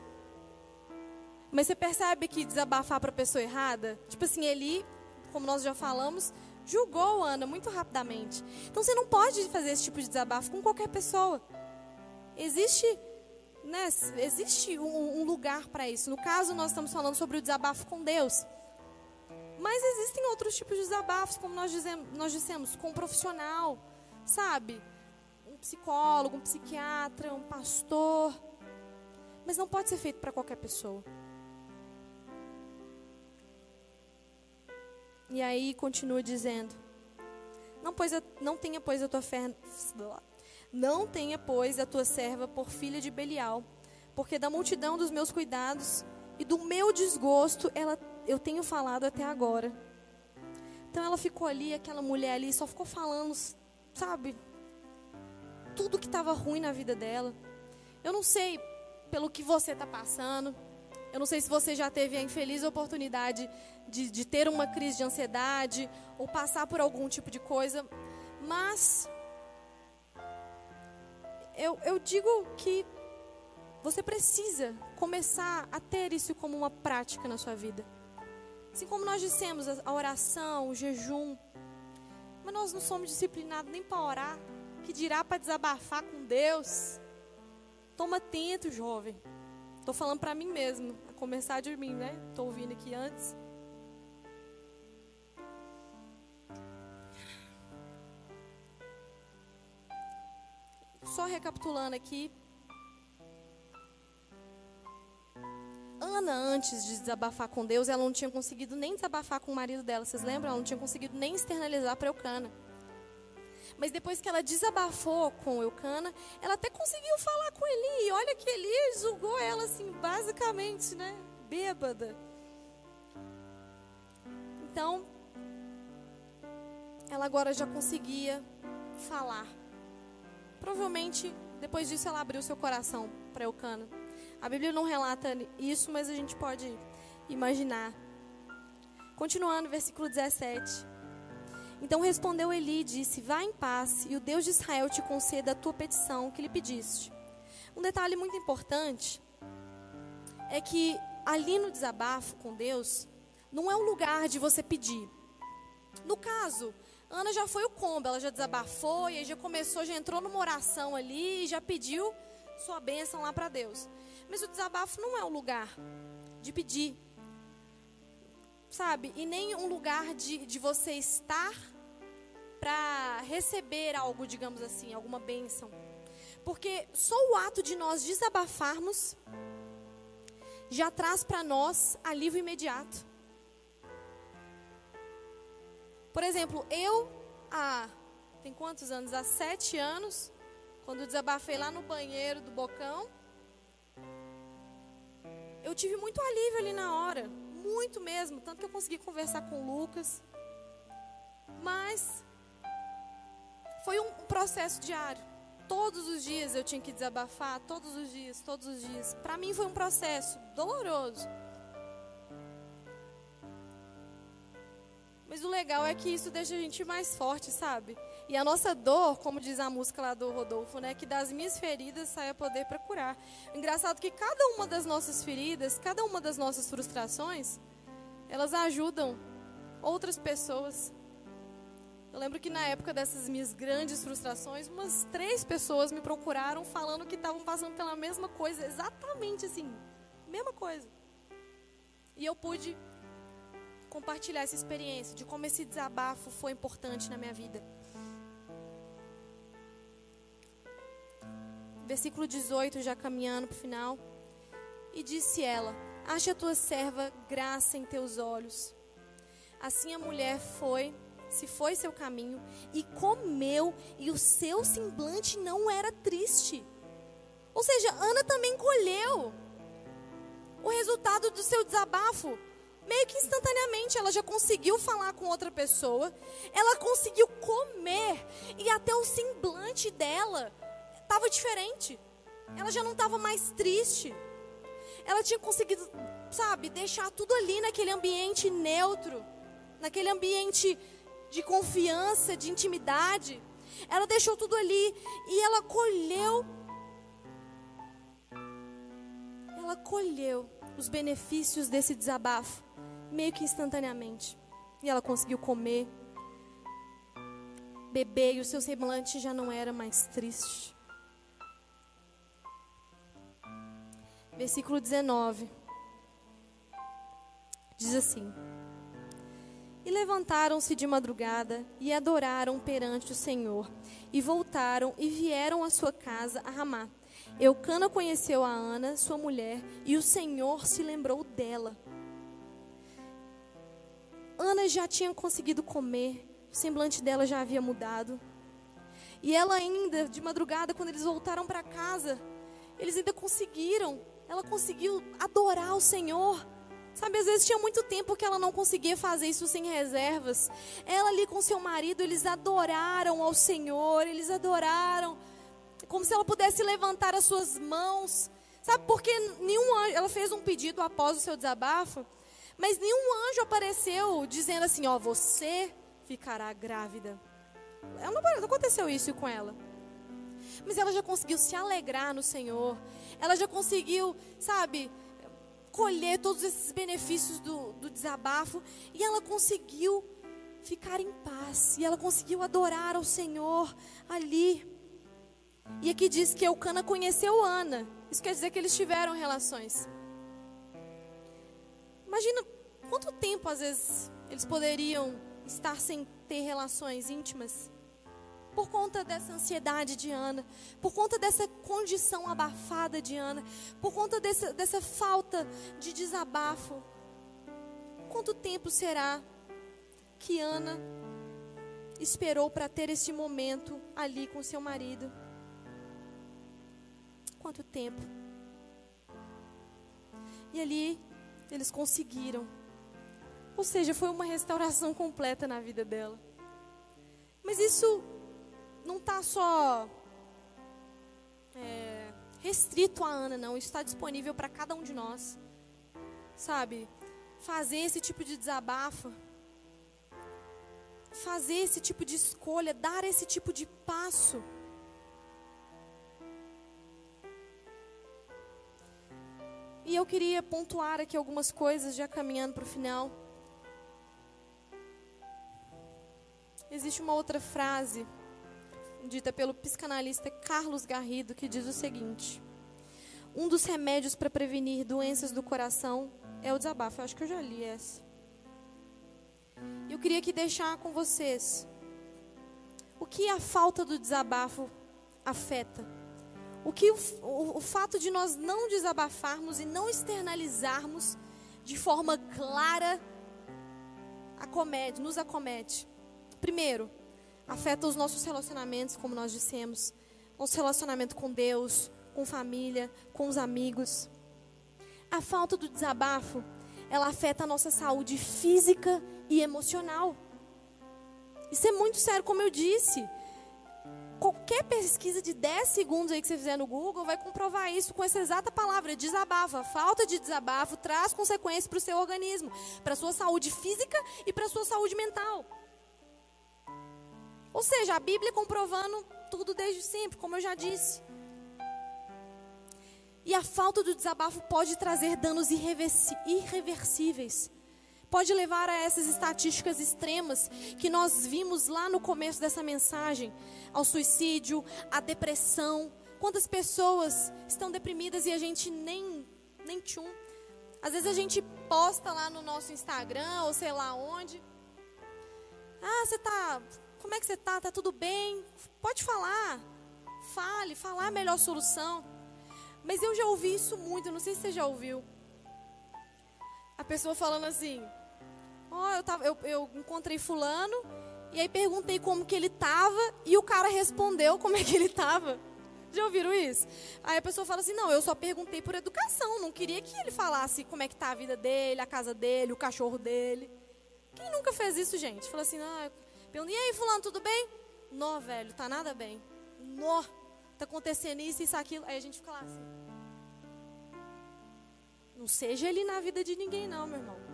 Mas você percebe que desabafar para a pessoa errada, tipo assim, ele, como nós já falamos, julgou Ana muito rapidamente. Então você não pode fazer esse tipo de desabafo com qualquer pessoa. Existe, né, existe um, um lugar para isso. No caso, nós estamos falando sobre o desabafo com Deus. Mas existem outros tipos de desabafos, como nós, dizemos, nós dissemos, com um profissional, sabe? Psicólogo, um psiquiatra, um pastor. Mas não pode ser feito para qualquer pessoa. E aí continua dizendo: Não, pois a, não tenha, pois, a tua fé. Não tenha, pois, a tua serva por filha de Belial, porque da multidão dos meus cuidados e do meu desgosto ela, eu tenho falado até agora. Então ela ficou ali, aquela mulher ali, só ficou falando, sabe? Tudo que estava ruim na vida dela. Eu não sei pelo que você está passando. Eu não sei se você já teve a infeliz oportunidade de, de ter uma crise de ansiedade ou passar por algum tipo de coisa. Mas eu, eu digo que você precisa começar a ter isso como uma prática na sua vida. Assim como nós dissemos, a oração, o jejum. Mas nós não somos disciplinados nem para orar. Que dirá para desabafar com Deus? Toma atento, jovem. Estou falando para mim mesmo, a começar de mim, né? Estou ouvindo aqui antes. Só recapitulando aqui, Ana, antes de desabafar com Deus, ela não tinha conseguido nem desabafar com o marido dela. Vocês lembram? Ela não tinha conseguido nem externalizar para Eucana. Mas depois que ela desabafou com Eucana, ela até conseguiu falar com Eli. E olha que Eli julgou ela assim, basicamente, né? Bêbada. Então, ela agora já conseguia falar. Provavelmente, depois disso, ela abriu seu coração para Eucana. A Bíblia não relata isso, mas a gente pode imaginar. Continuando, versículo 17. Então respondeu Eli e disse: Vá em paz, e o Deus de Israel te conceda a tua petição que lhe pediste. Um detalhe muito importante é que ali no desabafo com Deus, não é um lugar de você pedir. No caso, Ana já foi o combo, ela já desabafou e já começou, já entrou numa oração ali e já pediu sua bênção lá para Deus. Mas o desabafo não é um lugar de pedir, sabe? E nem um lugar de, de você estar para receber algo, digamos assim, alguma bênção. Porque só o ato de nós desabafarmos já traz para nós alívio imediato. Por exemplo, eu há tem quantos anos? Há sete anos, quando desabafei lá no banheiro do Bocão, eu tive muito alívio ali na hora, muito mesmo, tanto que eu consegui conversar com o Lucas. Mas foi um processo diário. Todos os dias eu tinha que desabafar, todos os dias, todos os dias. Para mim foi um processo doloroso. Mas o legal é que isso deixa a gente mais forte, sabe? E a nossa dor, como diz a música lá do Rodolfo, né, que das minhas feridas saia poder para curar. Engraçado que cada uma das nossas feridas, cada uma das nossas frustrações, elas ajudam outras pessoas. Eu lembro que na época dessas minhas grandes frustrações, umas três pessoas me procuraram falando que estavam passando pela mesma coisa, exatamente assim, mesma coisa. E eu pude compartilhar essa experiência de como esse desabafo foi importante na minha vida. versículo 18, já caminhando para o final. E disse ela: Ache a tua serva graça em teus olhos. Assim a mulher foi, se foi seu caminho, e comeu, e o seu semblante não era triste. Ou seja, Ana também colheu o resultado do seu desabafo. Meio que instantaneamente ela já conseguiu falar com outra pessoa, ela conseguiu comer, e até o semblante dela estava diferente. Ela já não estava mais triste. Ela tinha conseguido, sabe, deixar tudo ali naquele ambiente neutro, naquele ambiente de confiança, de intimidade. Ela deixou tudo ali e ela colheu. Ela colheu os benefícios desse desabafo, meio que instantaneamente. E ela conseguiu comer, beber, e o seu semblante já não era mais triste. versículo 19. Diz assim: E levantaram-se de madrugada e adoraram perante o Senhor. E voltaram e vieram à sua casa a Ramá. Eucana conheceu a Ana, sua mulher, e o Senhor se lembrou dela. Ana já tinha conseguido comer, o semblante dela já havia mudado. E ela ainda, de madrugada, quando eles voltaram para casa, eles ainda conseguiram, ela conseguiu adorar o Senhor. Sabe, às vezes tinha muito tempo que ela não conseguia fazer isso sem reservas. Ela ali com seu marido, eles adoraram ao Senhor, eles adoraram, como se ela pudesse levantar as suas mãos. Sabe, porque nenhum ela fez um pedido após o seu desabafo, mas nenhum anjo apareceu dizendo assim: Ó, você ficará grávida. Ela não, aconteceu isso com ela. Mas ela já conseguiu se alegrar no Senhor. Ela já conseguiu, sabe, colher todos esses benefícios do, do desabafo. E ela conseguiu ficar em paz. E ela conseguiu adorar ao Senhor ali. E aqui diz que Eucana conheceu Ana. Isso quer dizer que eles tiveram relações. Imagina quanto tempo às vezes eles poderiam estar sem ter relações íntimas por conta dessa ansiedade de Ana, por conta dessa condição abafada de Ana, por conta dessa, dessa falta de desabafo. Quanto tempo será que Ana esperou para ter esse momento ali com seu marido? Quanto tempo? E ali eles conseguiram. Ou seja, foi uma restauração completa na vida dela. Mas isso não está só é, restrito a Ana, não. Isso está disponível para cada um de nós. Sabe? Fazer esse tipo de desabafo. Fazer esse tipo de escolha. Dar esse tipo de passo. E eu queria pontuar aqui algumas coisas, já caminhando para o final. Existe uma outra frase dita pelo psicanalista Carlos Garrido, que diz o seguinte: Um dos remédios para prevenir doenças do coração é o desabafo. Eu acho que eu já li essa. Eu queria aqui deixar com vocês o que a falta do desabafo afeta. O que o, o, o fato de nós não desabafarmos e não externalizarmos de forma clara acomete, nos acomete. Primeiro, afeta os nossos relacionamentos, como nós dissemos, nosso relacionamento com Deus, com família, com os amigos. A falta do desabafo, ela afeta a nossa saúde física e emocional. Isso é muito sério, como eu disse. Qualquer pesquisa de 10 segundos aí que você fizer no Google vai comprovar isso com essa exata palavra, desabafo. A falta de desabafo traz consequências para o seu organismo, para a sua saúde física e para a sua saúde mental. Ou seja, a Bíblia comprovando tudo desde sempre, como eu já disse. E a falta do desabafo pode trazer danos irreversíveis. Pode levar a essas estatísticas extremas que nós vimos lá no começo dessa mensagem: ao suicídio, à depressão. Quantas pessoas estão deprimidas e a gente nem, nem tchum. Às vezes a gente posta lá no nosso Instagram ou sei lá onde. Ah, você está como é que você está? Está tudo bem? Pode falar. Fale, falar a melhor solução. Mas eu já ouvi isso muito, não sei se você já ouviu. A pessoa falando assim: Ó, oh, eu, tava, eu, eu encontrei Fulano, e aí perguntei como que ele estava, e o cara respondeu como é que ele estava. Já ouviram isso? Aí a pessoa fala assim: não, eu só perguntei por educação, não queria que ele falasse como é que tá a vida dele, a casa dele, o cachorro dele. Quem nunca fez isso, gente? Fala assim: ah, Pergunta, e aí, fulano, tudo bem? Nó, velho, tá nada bem. Nó, tá acontecendo isso, isso, aquilo. Aí a gente fica lá assim. Não seja ele na vida de ninguém, não, meu irmão.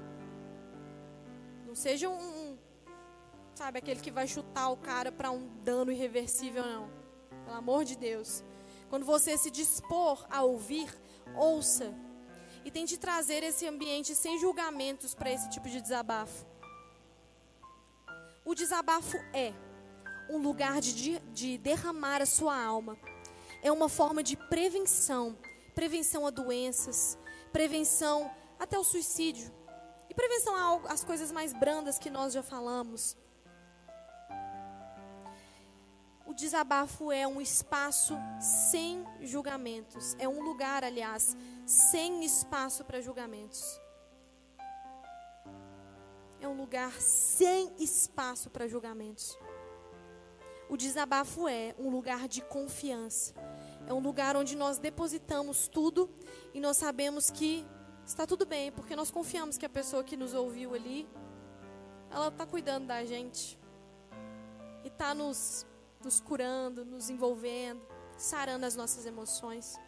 Não seja um, um sabe, aquele que vai chutar o cara para um dano irreversível, não. Pelo amor de Deus. Quando você se dispor a ouvir, ouça. E tente trazer esse ambiente sem julgamentos para esse tipo de desabafo. O desabafo é um lugar de, de derramar a sua alma. É uma forma de prevenção prevenção a doenças, prevenção até o suicídio. Prevenção às coisas mais brandas que nós já falamos. O desabafo é um espaço sem julgamentos. É um lugar, aliás, sem espaço para julgamentos. É um lugar sem espaço para julgamentos. O desabafo é um lugar de confiança. É um lugar onde nós depositamos tudo e nós sabemos que está tudo bem, porque nós confiamos que a pessoa que nos ouviu ali, ela está cuidando da gente e está nos nos curando, nos envolvendo, sarando as nossas emoções.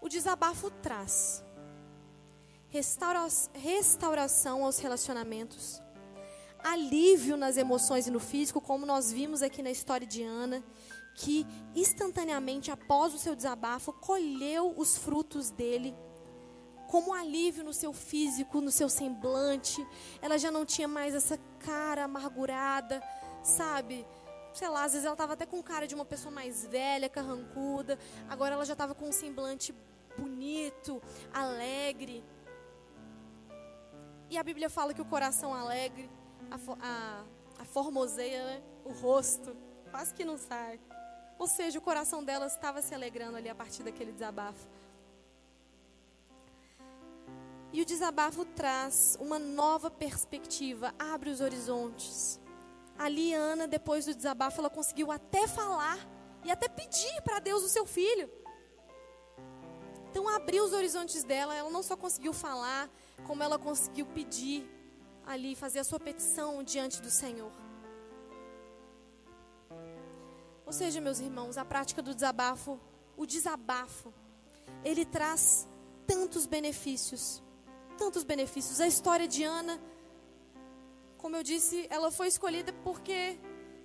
O desabafo traz restaura restauração aos relacionamentos, alívio nas emoções e no físico, como nós vimos aqui na história de Ana, que instantaneamente após o seu desabafo colheu os frutos dele como alívio no seu físico, no seu semblante. Ela já não tinha mais essa cara amargurada, sabe? sei lá, às vezes ela estava até com cara de uma pessoa mais velha, carrancuda. Agora ela já estava com um semblante bonito, alegre. E a Bíblia fala que o coração alegre, a, a, a formoseia, né? o rosto, quase que não sai. Ou seja, o coração dela estava se alegrando ali a partir daquele desabafo. E o desabafo traz uma nova perspectiva, abre os horizontes ali Ana, depois do desabafo, ela conseguiu até falar e até pedir para Deus o seu filho. Então abriu os horizontes dela, ela não só conseguiu falar, como ela conseguiu pedir ali, fazer a sua petição diante do Senhor. Ou seja, meus irmãos, a prática do desabafo, o desabafo, ele traz tantos benefícios, tantos benefícios. A história de Ana como eu disse, ela foi escolhida porque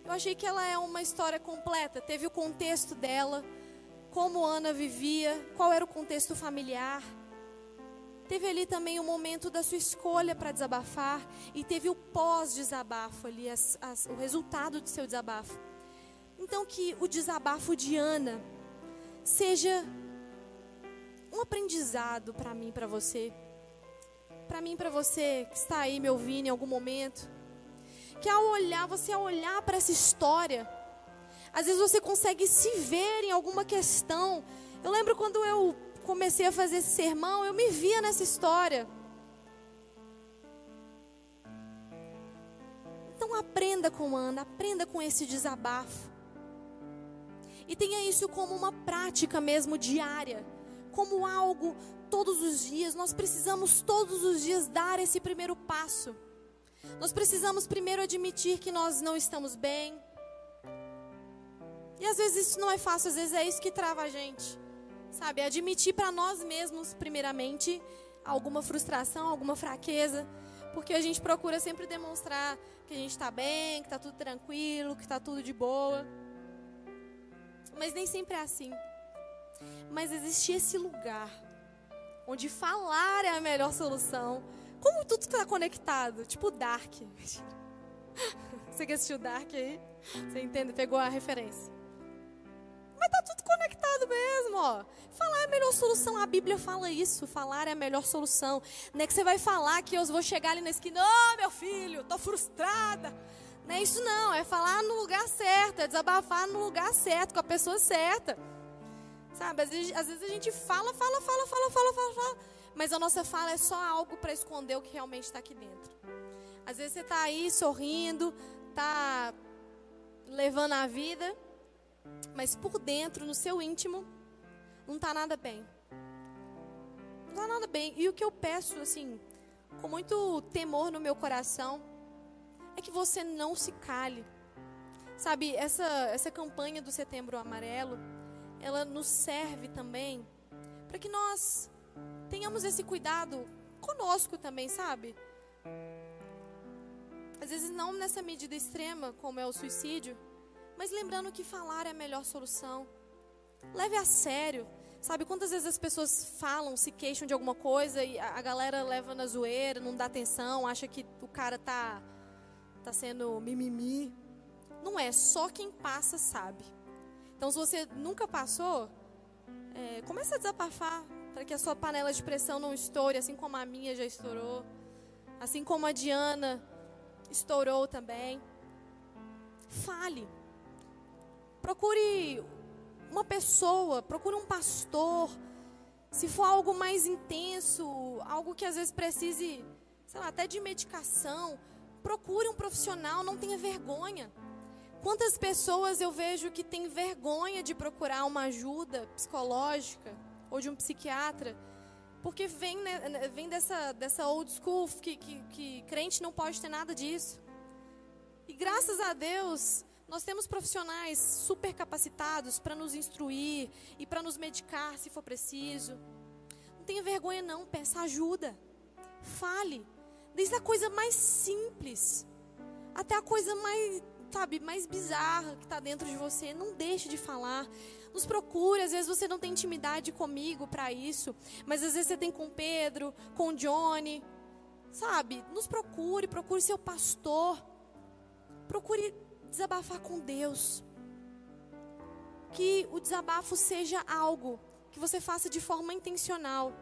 eu achei que ela é uma história completa. Teve o contexto dela, como Ana vivia, qual era o contexto familiar. Teve ali também o momento da sua escolha para desabafar e teve o pós-desabafo ali, as, as, o resultado do seu desabafo. Então que o desabafo de Ana seja um aprendizado para mim, para você para mim, para você que está aí me ouvindo em algum momento, que ao olhar, você ao olhar para essa história, às vezes você consegue se ver em alguma questão. Eu lembro quando eu comecei a fazer esse sermão, eu me via nessa história. Então aprenda com Ana, aprenda com esse desabafo. E tenha isso como uma prática mesmo diária, como algo todos os dias, nós precisamos todos os dias dar esse primeiro passo. Nós precisamos primeiro admitir que nós não estamos bem. E às vezes isso não é fácil, às vezes é isso que trava a gente. Sabe, admitir para nós mesmos, primeiramente, alguma frustração, alguma fraqueza, porque a gente procura sempre demonstrar que a gente está bem, que está tudo tranquilo, que está tudo de boa. Mas nem sempre é assim. Mas existe esse lugar onde falar é a melhor solução. Como tudo está conectado, tipo Dark. Você que assistiu Dark aí? Você entende? Pegou a referência. Mas tá tudo conectado mesmo, ó. Falar é a melhor solução. A Bíblia fala isso. Falar é a melhor solução. Não é que você vai falar que eu vou chegar ali na esquina, ô oh, meu filho, tô frustrada. Não é isso não, é falar no lugar certo, é desabafar no lugar certo, com a pessoa certa. Sabe, às vezes, às vezes a gente fala, fala, fala, fala, fala, fala, fala, mas a nossa fala é só algo para esconder o que realmente está aqui dentro. Às vezes você está aí sorrindo, está levando a vida, mas por dentro, no seu íntimo, não está nada bem. Não está nada bem. E o que eu peço, assim, com muito temor no meu coração, é que você não se cale. Sabe, essa, essa campanha do Setembro Amarelo, ela nos serve também para que nós tenhamos esse cuidado conosco também, sabe? Às vezes não nessa medida extrema, como é o suicídio, mas lembrando que falar é a melhor solução. Leve a sério. Sabe quantas vezes as pessoas falam, se queixam de alguma coisa e a galera leva na zoeira, não dá atenção, acha que o cara tá tá sendo mimimi. Não é, só quem passa sabe. Então, se você nunca passou, é, comece a desabafar para que a sua panela de pressão não estoure, assim como a minha já estourou. Assim como a Diana estourou também. Fale. Procure uma pessoa, procure um pastor. Se for algo mais intenso, algo que às vezes precise, sei lá, até de medicação, procure um profissional, não tenha vergonha. Quantas pessoas eu vejo que têm vergonha de procurar uma ajuda psicológica ou de um psiquiatra, porque vem, né, vem dessa, dessa old school que, que, que crente não pode ter nada disso. E graças a Deus, nós temos profissionais super capacitados para nos instruir e para nos medicar se for preciso. Não tenha vergonha não, peça ajuda. Fale. Desde a coisa mais simples até a coisa mais sabe, mais bizarra que está dentro de você, não deixe de falar. Nos procure, às vezes você não tem intimidade comigo para isso, mas às vezes você tem com Pedro, com Johnny, sabe? Nos procure, procure seu pastor. Procure desabafar com Deus. Que o desabafo seja algo que você faça de forma intencional.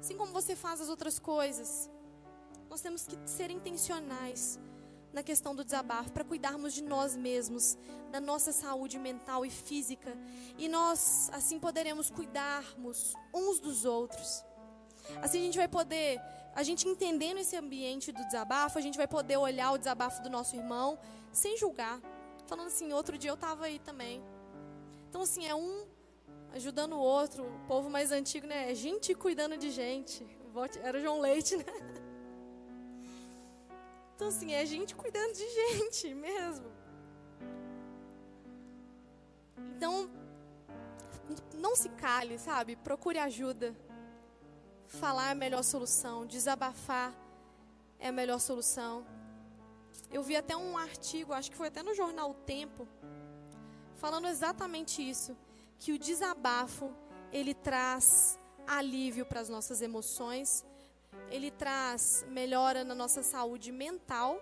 Assim como você faz as outras coisas. Nós temos que ser intencionais na questão do desabafo, para cuidarmos de nós mesmos, da nossa saúde mental e física, e nós assim poderemos cuidarmos uns dos outros. Assim a gente vai poder, a gente entendendo esse ambiente do desabafo, a gente vai poder olhar o desabafo do nosso irmão sem julgar. Falando assim, outro dia eu estava aí também. Então assim, é um ajudando o outro, o povo mais antigo, né? É gente cuidando de gente. Era João Leite, né? Então, assim, é gente cuidando de gente mesmo. Então, não se cale, sabe? Procure ajuda. Falar é a melhor solução. Desabafar é a melhor solução. Eu vi até um artigo, acho que foi até no jornal O Tempo, falando exatamente isso, que o desabafo ele traz alívio para as nossas emoções ele traz melhora na nossa saúde mental,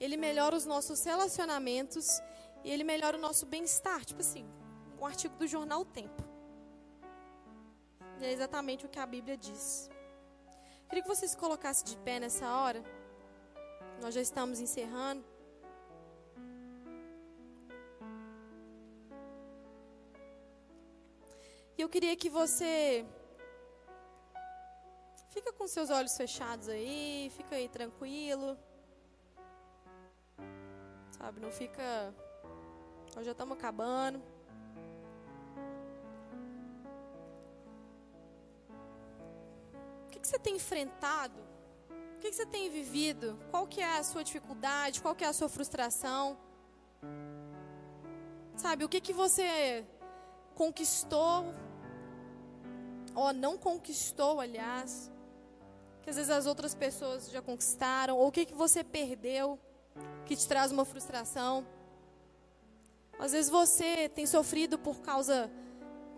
ele melhora os nossos relacionamentos e ele melhora o nosso bem-estar. Tipo assim, um artigo do jornal Tempo. E é exatamente o que a Bíblia diz. Queria que você se colocasse de pé nessa hora. Nós já estamos encerrando. E eu queria que você Fica com seus olhos fechados aí, fica aí tranquilo. Sabe, não fica. Nós já estamos acabando. O que, que você tem enfrentado? O que, que você tem vivido? Qual que é a sua dificuldade? Qual que é a sua frustração? Sabe, o que, que você conquistou? Ou não conquistou, aliás? Que às vezes as outras pessoas já conquistaram, ou o que, que você perdeu que te traz uma frustração. Às vezes você tem sofrido por causa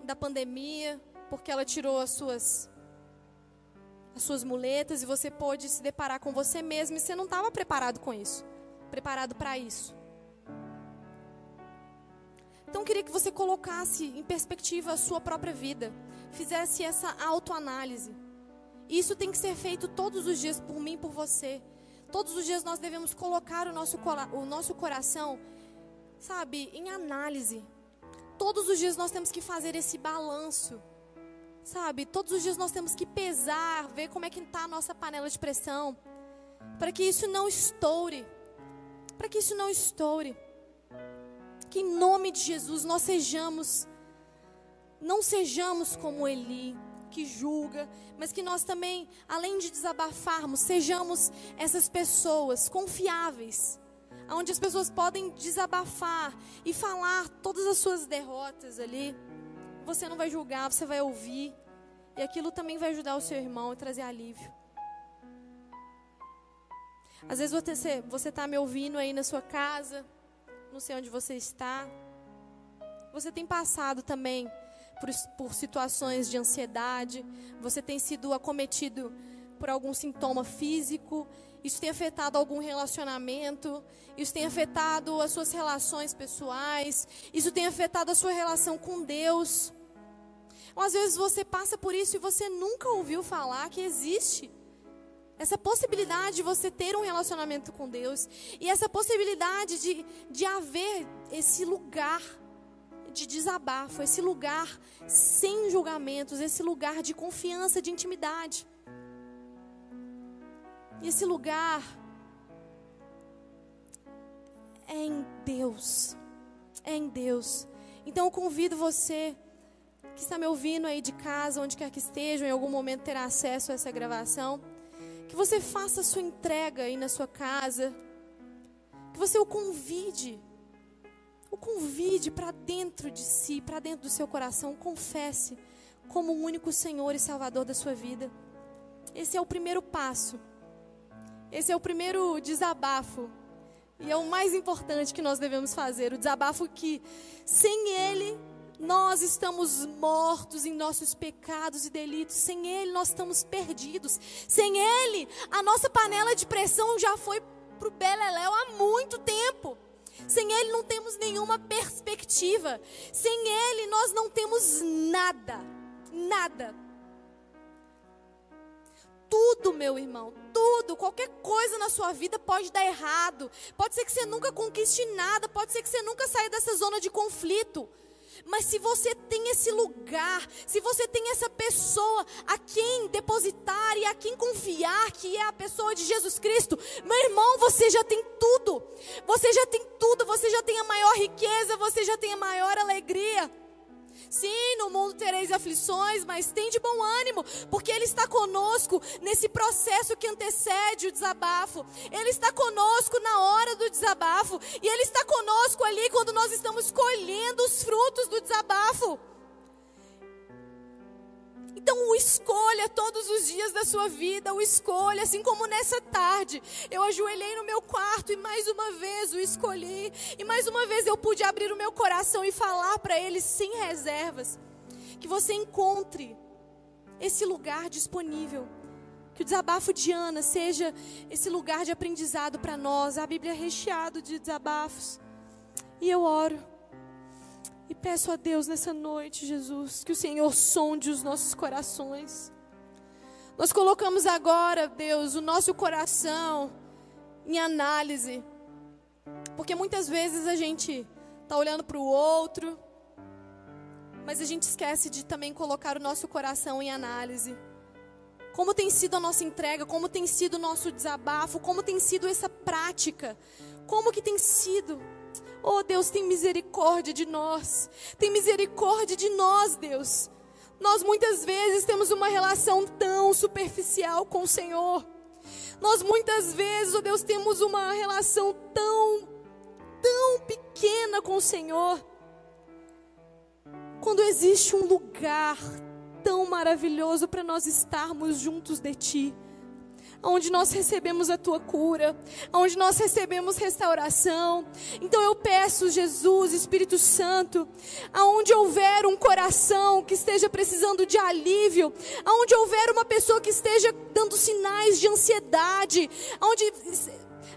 da pandemia, porque ela tirou as suas as suas muletas e você pôde se deparar com você mesmo e você não estava preparado com isso, preparado para isso. Então eu queria que você colocasse em perspectiva a sua própria vida, fizesse essa autoanálise. Isso tem que ser feito todos os dias por mim por você. Todos os dias nós devemos colocar o nosso, o nosso coração, sabe, em análise. Todos os dias nós temos que fazer esse balanço. Sabe, todos os dias nós temos que pesar, ver como é que está a nossa panela de pressão. Para que isso não estoure. Para que isso não estoure. Que em nome de Jesus nós sejamos, não sejamos como Eli que julga, mas que nós também, além de desabafarmos, sejamos essas pessoas confiáveis, onde as pessoas podem desabafar e falar todas as suas derrotas ali. Você não vai julgar, você vai ouvir, e aquilo também vai ajudar o seu irmão a trazer alívio. Às vezes você está me ouvindo aí na sua casa, não sei onde você está. Você tem passado também por, por situações de ansiedade, você tem sido acometido por algum sintoma físico, isso tem afetado algum relacionamento, isso tem afetado as suas relações pessoais, isso tem afetado a sua relação com Deus. Ou às vezes você passa por isso e você nunca ouviu falar que existe essa possibilidade de você ter um relacionamento com Deus e essa possibilidade de, de haver esse lugar de desabafo, esse lugar sem julgamentos, esse lugar de confiança, de intimidade. Esse lugar é em Deus. É em Deus. Então eu convido você que está me ouvindo aí de casa, onde quer que esteja, em algum momento terá acesso a essa gravação, que você faça a sua entrega aí na sua casa, que você o convide o convide para dentro de si, para dentro do seu coração, confesse como o único Senhor e Salvador da sua vida. Esse é o primeiro passo. Esse é o primeiro desabafo. E é o mais importante que nós devemos fazer. O desabafo que, sem Ele, nós estamos mortos em nossos pecados e delitos. Sem Ele, nós estamos perdidos. Sem Ele, a nossa panela de pressão já foi para o Beleléu há muito tempo. Sem Ele não temos nenhuma perspectiva. Sem Ele nós não temos nada. Nada. Tudo, meu irmão, tudo, qualquer coisa na sua vida pode dar errado. Pode ser que você nunca conquiste nada, pode ser que você nunca saia dessa zona de conflito. Mas se você tem esse lugar, se você tem essa pessoa a quem depositar e a quem confiar, que é a pessoa de Jesus Cristo, meu irmão, você já tem tudo. Você já tem tudo, você já tem a maior riqueza, você já tem a maior alegria. Sim, no mundo tereis aflições, mas tem de bom ânimo, porque Ele está conosco nesse processo que antecede o desabafo. Ele está conosco na hora do desabafo. E Ele está conosco ali quando nós estamos colhendo os frutos do desabafo. Então o escolha todos os dias da sua vida, o escolha, assim como nessa tarde. Eu ajoelhei no meu quarto e mais uma vez o escolhi. E mais uma vez eu pude abrir o meu coração e falar para ele sem reservas. Que você encontre esse lugar disponível. Que o desabafo de Ana seja esse lugar de aprendizado para nós. A Bíblia é recheada de desabafos. E eu oro e peço a Deus nessa noite, Jesus, que o Senhor sonde os nossos corações. Nós colocamos agora, Deus, o nosso coração em análise. Porque muitas vezes a gente está olhando para o outro, mas a gente esquece de também colocar o nosso coração em análise. Como tem sido a nossa entrega, como tem sido o nosso desabafo, como tem sido essa prática, como que tem sido Oh Deus, tem misericórdia de nós. Tem misericórdia de nós, Deus. Nós muitas vezes temos uma relação tão superficial com o Senhor. Nós muitas vezes, oh Deus, temos uma relação tão, tão pequena com o Senhor. Quando existe um lugar tão maravilhoso para nós estarmos juntos de Ti onde nós recebemos a tua cura, onde nós recebemos restauração. Então eu peço, Jesus, Espírito Santo, aonde houver um coração que esteja precisando de alívio, aonde houver uma pessoa que esteja dando sinais de ansiedade, aonde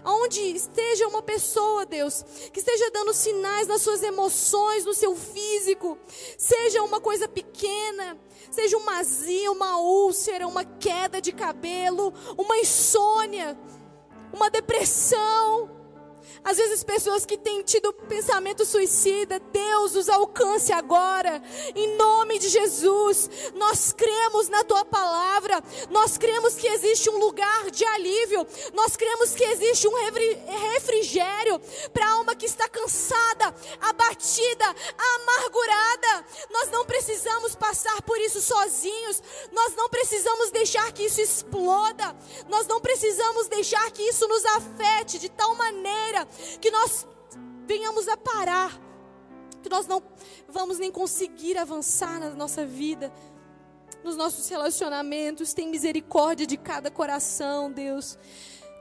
aonde esteja uma pessoa, Deus, que esteja dando sinais nas suas emoções, no seu físico, seja uma coisa pequena, seja uma azia, uma úlcera, uma queda de cabelo, uma insônia, uma depressão, às vezes, pessoas que têm tido pensamento suicida, Deus os alcance agora, em nome de Jesus. Nós cremos na tua palavra, nós cremos que existe um lugar de alívio, nós cremos que existe um refrigério para a alma que está cansada, abatida, amargurada. Nós não precisamos passar por isso sozinhos, nós não precisamos deixar que isso exploda, nós não precisamos deixar que isso nos afete de tal maneira que nós venhamos a parar, que nós não vamos nem conseguir avançar na nossa vida, nos nossos relacionamentos. Tem misericórdia de cada coração, Deus.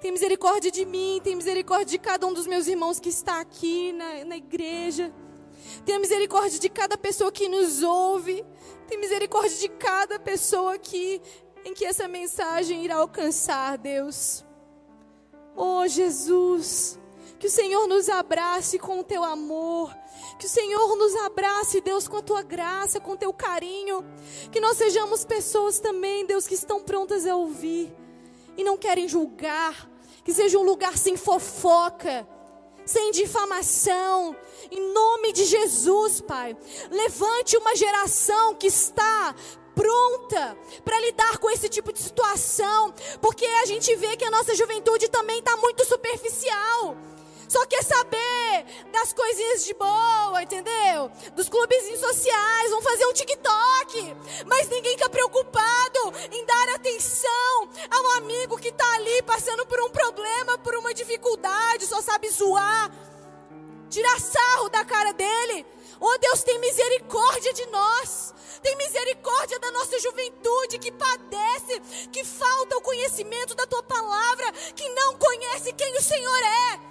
Tem misericórdia de mim, tem misericórdia de cada um dos meus irmãos que está aqui na, na igreja. Tenha misericórdia de cada pessoa que nos ouve. Tem misericórdia de cada pessoa aqui em que essa mensagem irá alcançar, Deus. Oh, Jesus. Que o Senhor nos abrace com o teu amor. Que o Senhor nos abrace, Deus, com a tua graça, com o teu carinho. Que nós sejamos pessoas também, Deus, que estão prontas a ouvir e não querem julgar, que seja um lugar sem fofoca, sem difamação, em nome de Jesus, Pai. Levante uma geração que está pronta para lidar com esse tipo de situação, porque a gente vê que a nossa juventude também está muito superficial. Só quer saber das coisinhas de boa, entendeu? Dos clubezinhos sociais, vão fazer um TikTok. Mas ninguém está preocupado em dar atenção a um amigo que está ali passando por um problema, por uma dificuldade, só sabe zoar, tirar sarro da cara dele. Oh Deus, tem misericórdia de nós. Tem misericórdia da nossa juventude que padece, que falta o conhecimento da tua palavra, que não conhece quem o Senhor é.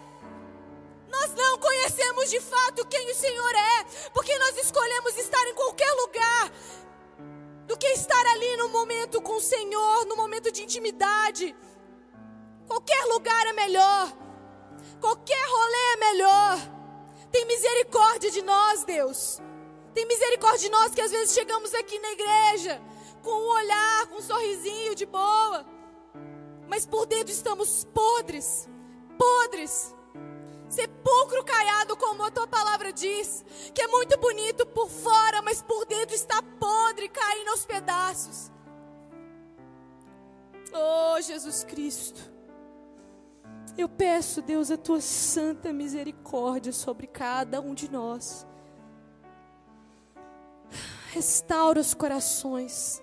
Nós não conhecemos de fato quem o Senhor é, porque nós escolhemos estar em qualquer lugar do que estar ali no momento com o Senhor, no momento de intimidade. Qualquer lugar é melhor, qualquer rolê é melhor. Tem misericórdia de nós, Deus. Tem misericórdia de nós que às vezes chegamos aqui na igreja com um olhar, com um sorrisinho de boa, mas por dentro estamos podres, podres sepulcro caiado, como a tua palavra diz, que é muito bonito por fora, mas por dentro está podre, caindo aos pedaços. Oh, Jesus Cristo, eu peço, Deus, a tua santa misericórdia sobre cada um de nós. Restaura os corações,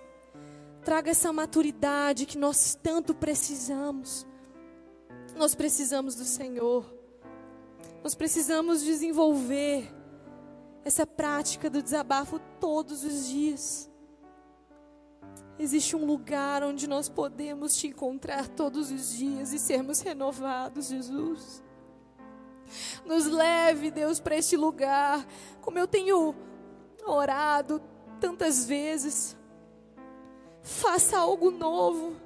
traga essa maturidade que nós tanto precisamos. Nós precisamos do Senhor. Nós precisamos desenvolver essa prática do desabafo todos os dias. Existe um lugar onde nós podemos te encontrar todos os dias e sermos renovados, Jesus. Nos leve, Deus, para este lugar, como eu tenho orado tantas vezes. Faça algo novo.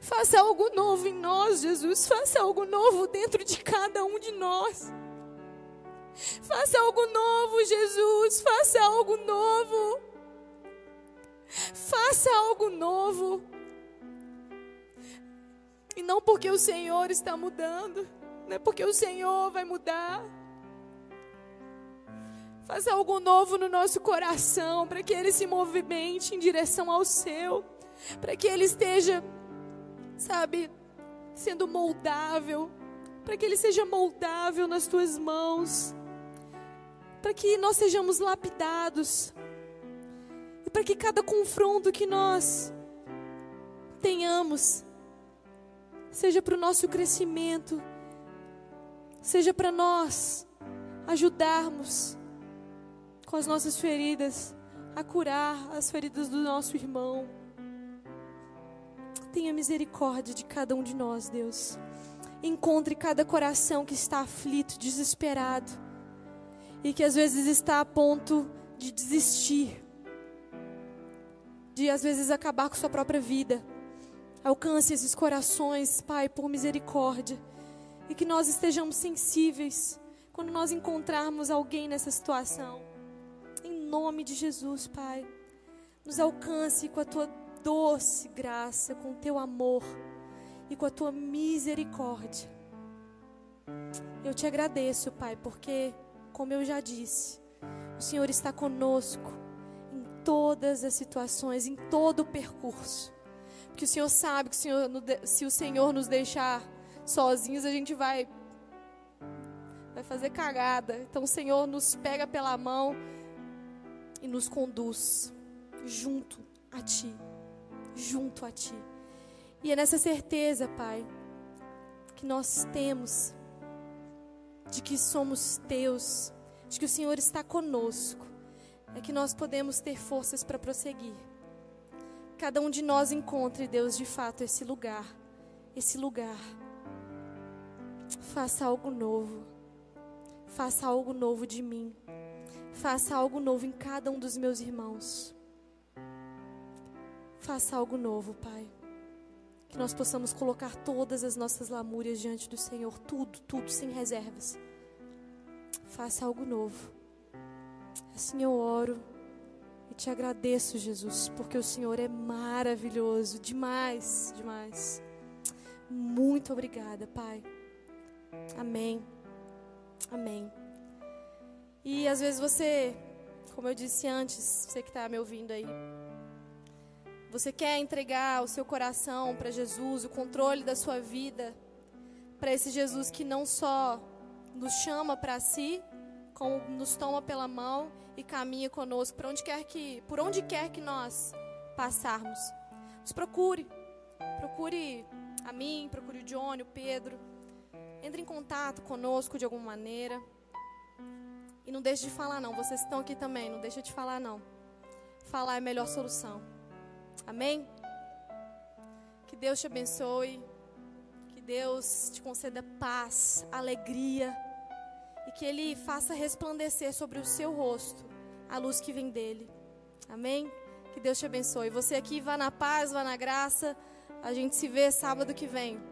Faça algo novo em nós, Jesus. Faça algo novo dentro de cada um de nós. Faça algo novo, Jesus. Faça algo novo. Faça algo novo. E não porque o Senhor está mudando, não é porque o Senhor vai mudar. Faça algo novo no nosso coração, para que ele se movimente em direção ao seu, para que ele esteja sabe, sendo moldável, para que ele seja moldável nas tuas mãos, para que nós sejamos lapidados, e para que cada confronto que nós tenhamos, seja para o nosso crescimento, seja para nós ajudarmos com as nossas feridas, a curar as feridas do nosso irmão. Tenha misericórdia de cada um de nós, Deus. Encontre cada coração que está aflito, desesperado e que às vezes está a ponto de desistir, de às vezes acabar com sua própria vida. Alcance esses corações, Pai, por misericórdia, e que nós estejamos sensíveis quando nós encontrarmos alguém nessa situação. Em nome de Jesus, Pai, nos alcance com a tua doce graça, com teu amor e com a tua misericórdia. Eu te agradeço, Pai, porque, como eu já disse, o Senhor está conosco em todas as situações, em todo o percurso. Porque o Senhor sabe que o Senhor, se o Senhor nos deixar sozinhos, a gente vai vai fazer cagada. Então o Senhor nos pega pela mão e nos conduz junto a ti junto a Ti. E é nessa certeza, Pai, que nós temos de que somos Teus, de que o Senhor está conosco, é que nós podemos ter forças para prosseguir. Cada um de nós encontre, Deus, de fato, esse lugar, esse lugar. Faça algo novo. Faça algo novo de mim. Faça algo novo em cada um dos meus irmãos. Faça algo novo, Pai. Que nós possamos colocar todas as nossas lamúrias diante do Senhor, tudo, tudo, sem reservas. Faça algo novo. Assim eu oro e te agradeço, Jesus, porque o Senhor é maravilhoso, demais, demais. Muito obrigada, Pai. Amém. Amém. E às vezes você, como eu disse antes, você que está me ouvindo aí, você quer entregar o seu coração para Jesus, o controle da sua vida, para esse Jesus que não só nos chama para si, como nos toma pela mão e caminha conosco por onde quer que, por onde quer que nós passarmos. Nos procure. Procure a mim, procure o Johnny, o Pedro. Entre em contato conosco de alguma maneira. E não deixe de falar não. Vocês estão aqui também, não deixe de falar não. Falar é a melhor solução. Amém? Que Deus te abençoe. Que Deus te conceda paz, alegria e que Ele faça resplandecer sobre o seu rosto a luz que vem dele. Amém? Que Deus te abençoe. Você aqui vá na paz, vá na graça. A gente se vê sábado que vem.